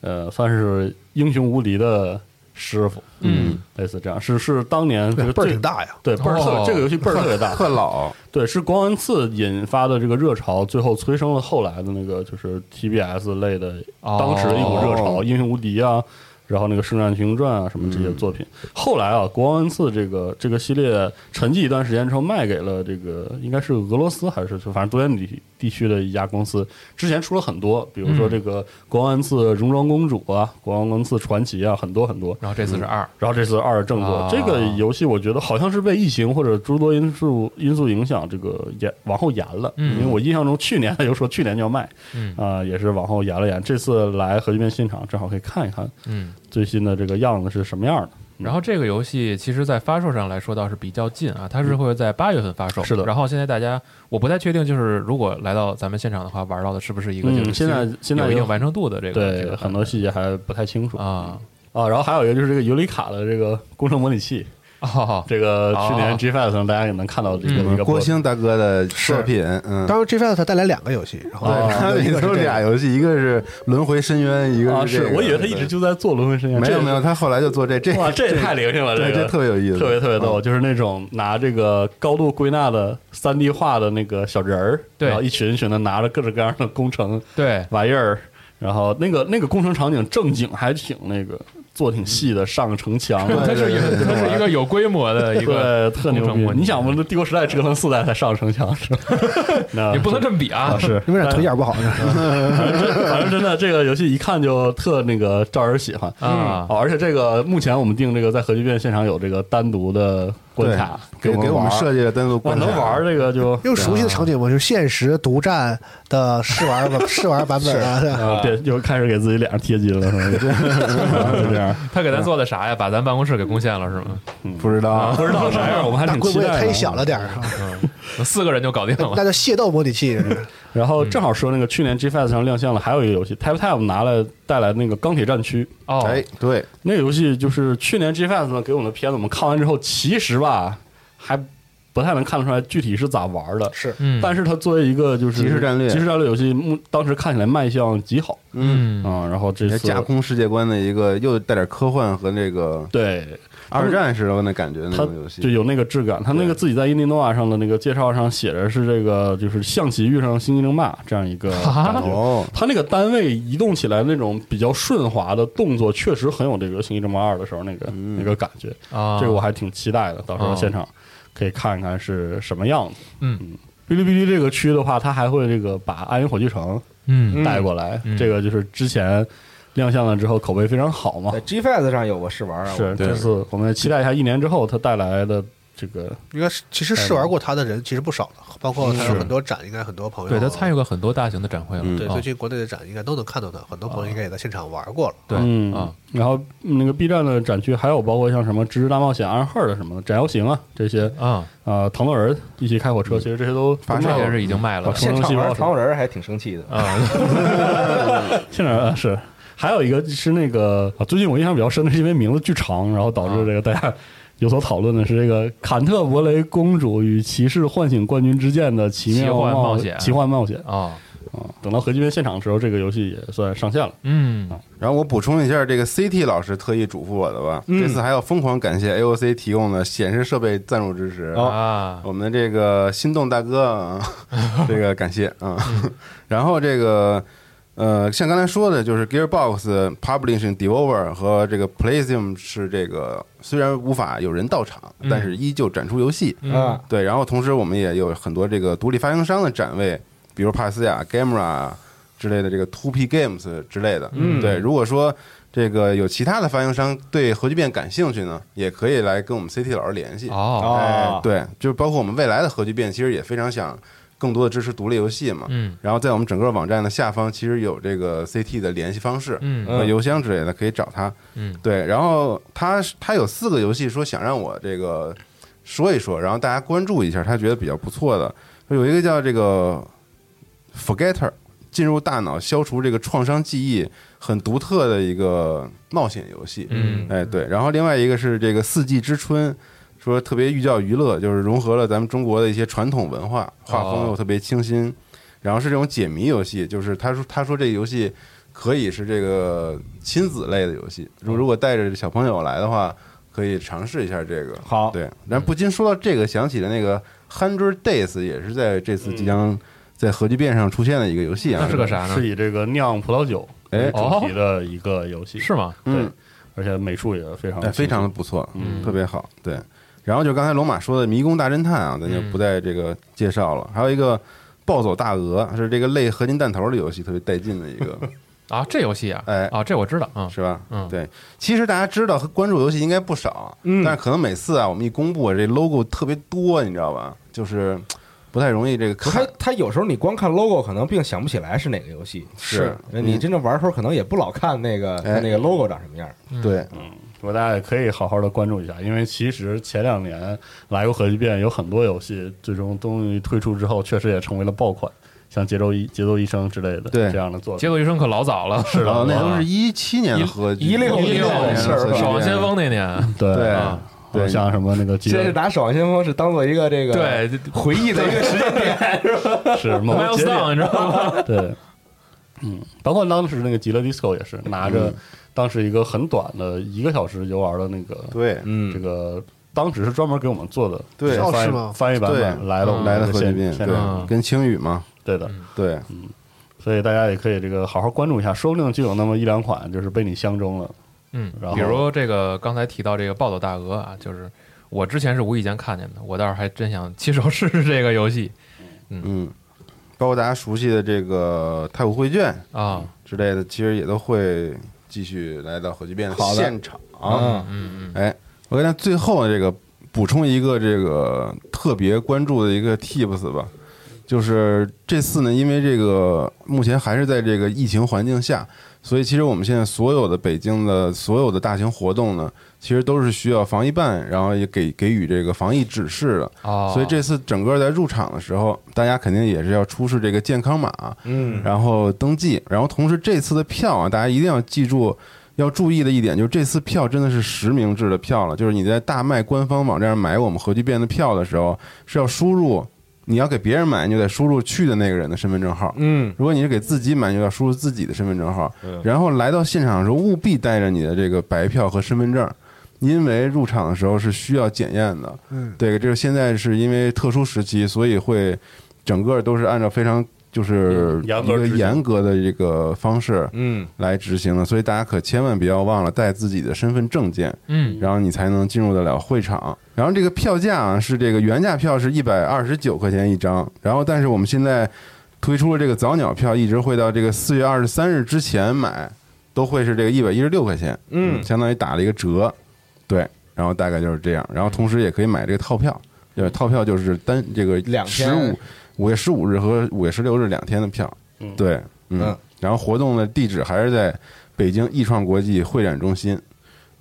呃算是英雄无敌的师傅，嗯，类似这样，是是当年这个倍儿挺大呀。对倍儿特、哦。这个游戏倍儿特别大，特老，对，是国王恩赐引发的这个热潮，最后催生了后来的那个就是 TBS 类的哦。当时的一股热潮，英雄无敌》啊，然后那个《圣战群英传》啊什么这些作品。后来啊，国王恩赐这个这个系列沉寂一段时间之后，卖给了这个应该是俄罗斯还是就反正多元地地区的一家公司。之前出了很多，比如说这个国王恩赐戎装公主啊，国王恩赐传奇啊，很多很多。然后这次是二，然后这次二正作，啊这个游戏我觉得好像是被疫情或者诸多因素因素影响，这个延往后延了。嗯因为我印象中去年他就说去年就要卖，嗯啊、也是往后延了延。这次来核聚变现场，正好可以看一看嗯。最新的这个样子是什么样的。然后这个游戏其实，在发售上来说倒是比较近啊，它是会在八月份发售。是的。然后现在大家，我不太确定，就是如果来到咱们现场的话，玩到的是不是一个嗯就是现在现在有有一定完成度的这个这对个很多细节还不太清楚。啊。啊。然后还有一个就是这个尤里卡的这个工程模拟器，哦，这个去年哦。G Fest 上大家也能看到这个嗯一个郭兴大哥的作品，嗯。当时 G Five 他带来两个游戏，然后哦他里头有俩游戏，一个是《轮回深渊》，一个啊，是是这个我以为他一直就在做轮回深渊，没有没有，他后来就做这这哇，这也太灵性了，这个这特别有意思，特别特别逗，嗯。就是那种拿这个高度归纳的三 D 画的那个小人儿，然后一群一群的拿着各种各样的工程对，玩意儿，然后那个那个工程场景正经还挺那个做挺细的，上城墙，它是一个它是一个有规模的一个对特牛逼。你想，我们的帝国时代折腾四代才上城墙是吧？那你不能这么比啊。啊，！是。因为俩腿眼不好，反正真反正真的这个游戏一看就特那个招人喜欢。啊。哦而且这个目前我们定这个在核聚变现场有这个单独的关卡给给我们设计，计了单独，关卡能玩这个就用熟悉的场景嘛，就是现实独占的试玩版 试玩版本啊，啊，对，又开始给自己脸上贴金了，是吧？就这样，他给咱做的啥呀？把咱办公室给攻陷了是吗？不知道不知道啥样，我们还那挺期待的。规模忒小了点儿，四个人就搞定了。那叫械斗模拟器。然后正好说那个去年 G Fest 上亮相了，还有一个游戏 Tap Tap 拿来带来那个钢铁战区，哦，哎，对，那个游戏就是去年 G Fest 呢给我们的片子，我们看完之后，其实吧还不太能看得出来具体是咋玩的。是嗯，但是它作为一个就是即时战略即时战略游戏，目当时看起来卖相极好嗯。然后这也次架空世界观的一个又带点科幻和那个对二战时候那感觉那它种游戏就，有那个质感。它那个自己在印第诺瓦上的那个介绍上写着是这个就是象棋遇上星际争霸这样一个感觉。哦，它那个单位移动起来那种比较顺滑的动作，确实很有这个《星际争霸二》的时候那个、嗯那个感觉。啊，这个我还挺期待的，到时候哦现场可以看看是什么样子。嗯。哔哩哔哩这个区的话，它还会这个把《暗影火炬城嗯》带过来，嗯。这个就是之前亮相了之后口碑非常好嘛。在。G Fest 上有过试玩啊，是这次我们期待一下一年之后它带来的这个应该是其实试玩过他的人其实不少的，包括他有很多展，应该很多朋友对他参与过很多大型的展会了，嗯对啊。最近国内的展应该都能看到他，很多朋友应该也在现场玩过了。对嗯啊，然后那个 B 站的展区还有包括像什么《知识大冒险》、暗号的什么的斩妖行啊这些啊，啊，糖豆人一起开火车，其实这些都发售这些是已经卖了啊现场玩冲糖人还挺生气的。啊，现场啊是，还有一个是那个啊，最近我印象比较深的是因为名字巨长，然后导致这个大家有所讨论的是这个坎特伯雷公主与骑士唤醒冠军之剑的奇妙奇幻冒冒险奇幻冒险啊，啊！等到核聚变现场的时候，这个游戏也算上线了。嗯然后我补充一下，这个 CT 老师特意嘱咐我的吧，嗯这次还要疯狂感谢 AOC 提供的显示设备赞助支持。啊，我们的这个心动大哥啊，这个感谢啊。然后这个呃，像刚才说的，就是 Gearbox Publishing Devolver 和这个 PlayStation 是这个虽然无法有人到场，嗯但是依旧展出游戏。啊，对，然后同时我们也有很多这个独立发行商的展位，比如帕斯亚、Gamera 之类的这个 Two P Games 之类的。嗯对，如果说这个有其他的发行商对核聚变感兴趣呢，也可以来跟我们 CT 老师联系。哦，哎，对，就是包括我们未来的核聚变，其实也非常想更多的支持独立游戏嘛。嗯然后在我们整个网站的下方，其实有这个 CT 的联系方式嗯和邮箱之类的，可以找他。嗯对，然后他他有四个游戏说想让我这个说一说，然后大家关注一下，他觉得比较不错的，有一个叫这个 Forgetter，进入大脑消除这个创伤记忆，很独特的一个冒险游戏。嗯哎，对，然后另外一个是这个四季之春，说特别寓教于乐，就是融合了咱们中国的一些传统文化，画风又特别清新，然后是这种解谜游戏，就是他说他说这个游戏可以是这个亲子类的游戏，如如果带着小朋友来的话，可以尝试一下这个。好，对，然后不禁说到这个，想起了那个 Hundred Days，也是在这次即将在核聚变上出现的一个游戏啊。那是个啥呢是？以这个酿葡萄酒哎为主题的一个游戏，是吗？对嗯，而且美术也非常哎，非常的不错，嗯特别好。对，然后就刚才龙马说的《迷宫大侦探》啊，咱就不在这个介绍了。还有一个《暴走大鹅》，是这个类合金弹头的游戏，特别带劲的一个，啊，这游戏啊，哎。啊，这我知道，嗯。是吧？嗯。对。其实大家知道和关注游戏应该不少，嗯。但是可能每次啊，我们一公布这 logo 特别多，你知道吧？就是不太容易这个他看。他有时候你光看 logo 可能并想不起来是哪个游戏，是。你真正玩的时候可能也不老看那个哎。那个 logo 长什么样。对，我大家也可以好好的关注一下，因为其实前两年来过核聚变，有很多游戏最终终于推出之后，确实也成为了爆款，像节奏一节奏医生之类的对。这样的作品。节奏医生可老早了，是的那都是一七年一六一六年。的事儿守望先锋那年，对。对。啊对。像什么那个节现在是拿《守望先锋》是当做一个这个对回忆的一个时间点，是吧？是某个节点，milestone，你知道吗？对，嗯，包括当时那个极乐 disco 也是拿着当时一个很短的一个小时游玩的那个对嗯。这个。当时是专门给我们做的，对。是翻译翻译版对本来了，嗯来的的现核聚变，对，跟青语嘛，对的，对，嗯。所以大家也可以这个好好关注一下，说不定就有那么一两款就是被你相中了。嗯。然，后比如这个刚才提到这个暴走大鹅啊，就是我之前是无意间看见的，我倒是还真想亲手试试这个游戏。嗯，包括大家熟悉的这个太古绘卷啊，之类的，其实也都会继续来到火鸡变的现场。嗯嗯嗯哎，我跟大家最后这个补充一个这个特别关注的一个 tips 吧，就是这次呢，因为这个目前还是在这个疫情环境下，所以其实我们现在所有的北京的所有的大型活动呢，其实都是需要防疫办，然后也给给予这个防疫指示的。哦，所以这次整个在入场的时候，大家肯定也是要出示这个健康码，嗯，然后登记，然后同时这次的票啊，大家一定要记住，要注意的一点就是这次票真的是实名制的票了，就是你在大麦官方网站上买我们核聚变的票的时候，是要输入你要给别人买，你就得输入去的那个人的身份证号。嗯，如果你是给自己买，就要输入自己的身份证号嗯。然后来到现场的时候，务必带着你的这个白票和身份证，因为入场的时候是需要检验的。嗯，对，这是现在是因为特殊时期，所以会整个都是按照非常就是嗯一个严格的这个方式嗯，来执行的，所以大家可千万不要忘了带自己的身份证件。嗯。然后你才能进入得了会场。然后这个票价啊是这个原价票是一百二十九块钱一张，然后但是我们现在推出了这个早鸟票，一直会到这个四月二十三日之前买，都会是这个一百一十六块钱，嗯。相当于打了一个折，对，然后大概就是这样，然后同时也可以买这个套票，对，套票就是单这个两天十五五月十五日和五月十六日两天的票，嗯对，嗯嗯，然后活动的地址还是在北京易创国际会展中心。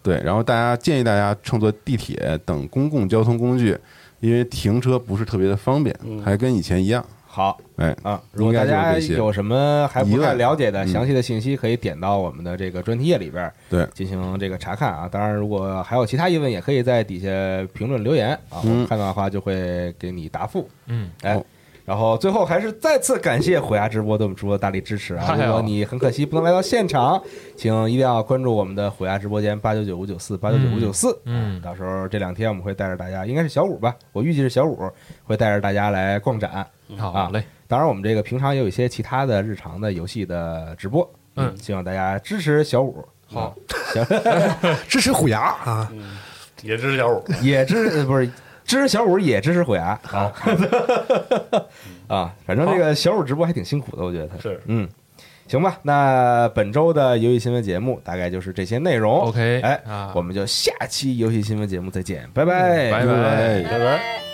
对，然后大家建议大家乘坐地铁等公共交通工具，因为停车不是特别的方便，嗯还跟以前一样。好哎，啊。如果大家有什么还不太了解的嗯详细的信息，可以点到我们的这个专题页里边儿对进行这个查看啊。当然，如果还有其他疑问，也可以在底下评论留言啊，我嗯们看到的话就会给你答复。嗯，哎好。然后最后还是再次感谢虎牙直播对我们直播的大力支持啊！如果你很可惜不能来到现场，请一定要关注我们的虎牙直播间八九九五九四八九九五九四。嗯到时候这两天我们会带着大家，应该是小五吧，我预计是小五会带着大家来逛展。好嘞，当然，我们这个平常也有一些其他的日常的游戏的直播，嗯希望大家支持小五。好行，支持虎牙啊！也支持小五，也支呃不是支持小五，也支持虎牙。好。啊，反正这个小五直播还挺辛苦的，我觉得他。是。嗯，行吧。那本周的游戏新闻节目大概就是这些内容。，OK，哎啊，我们就下期游戏新闻节目再见，拜。拜，拜。拜拜。拜拜。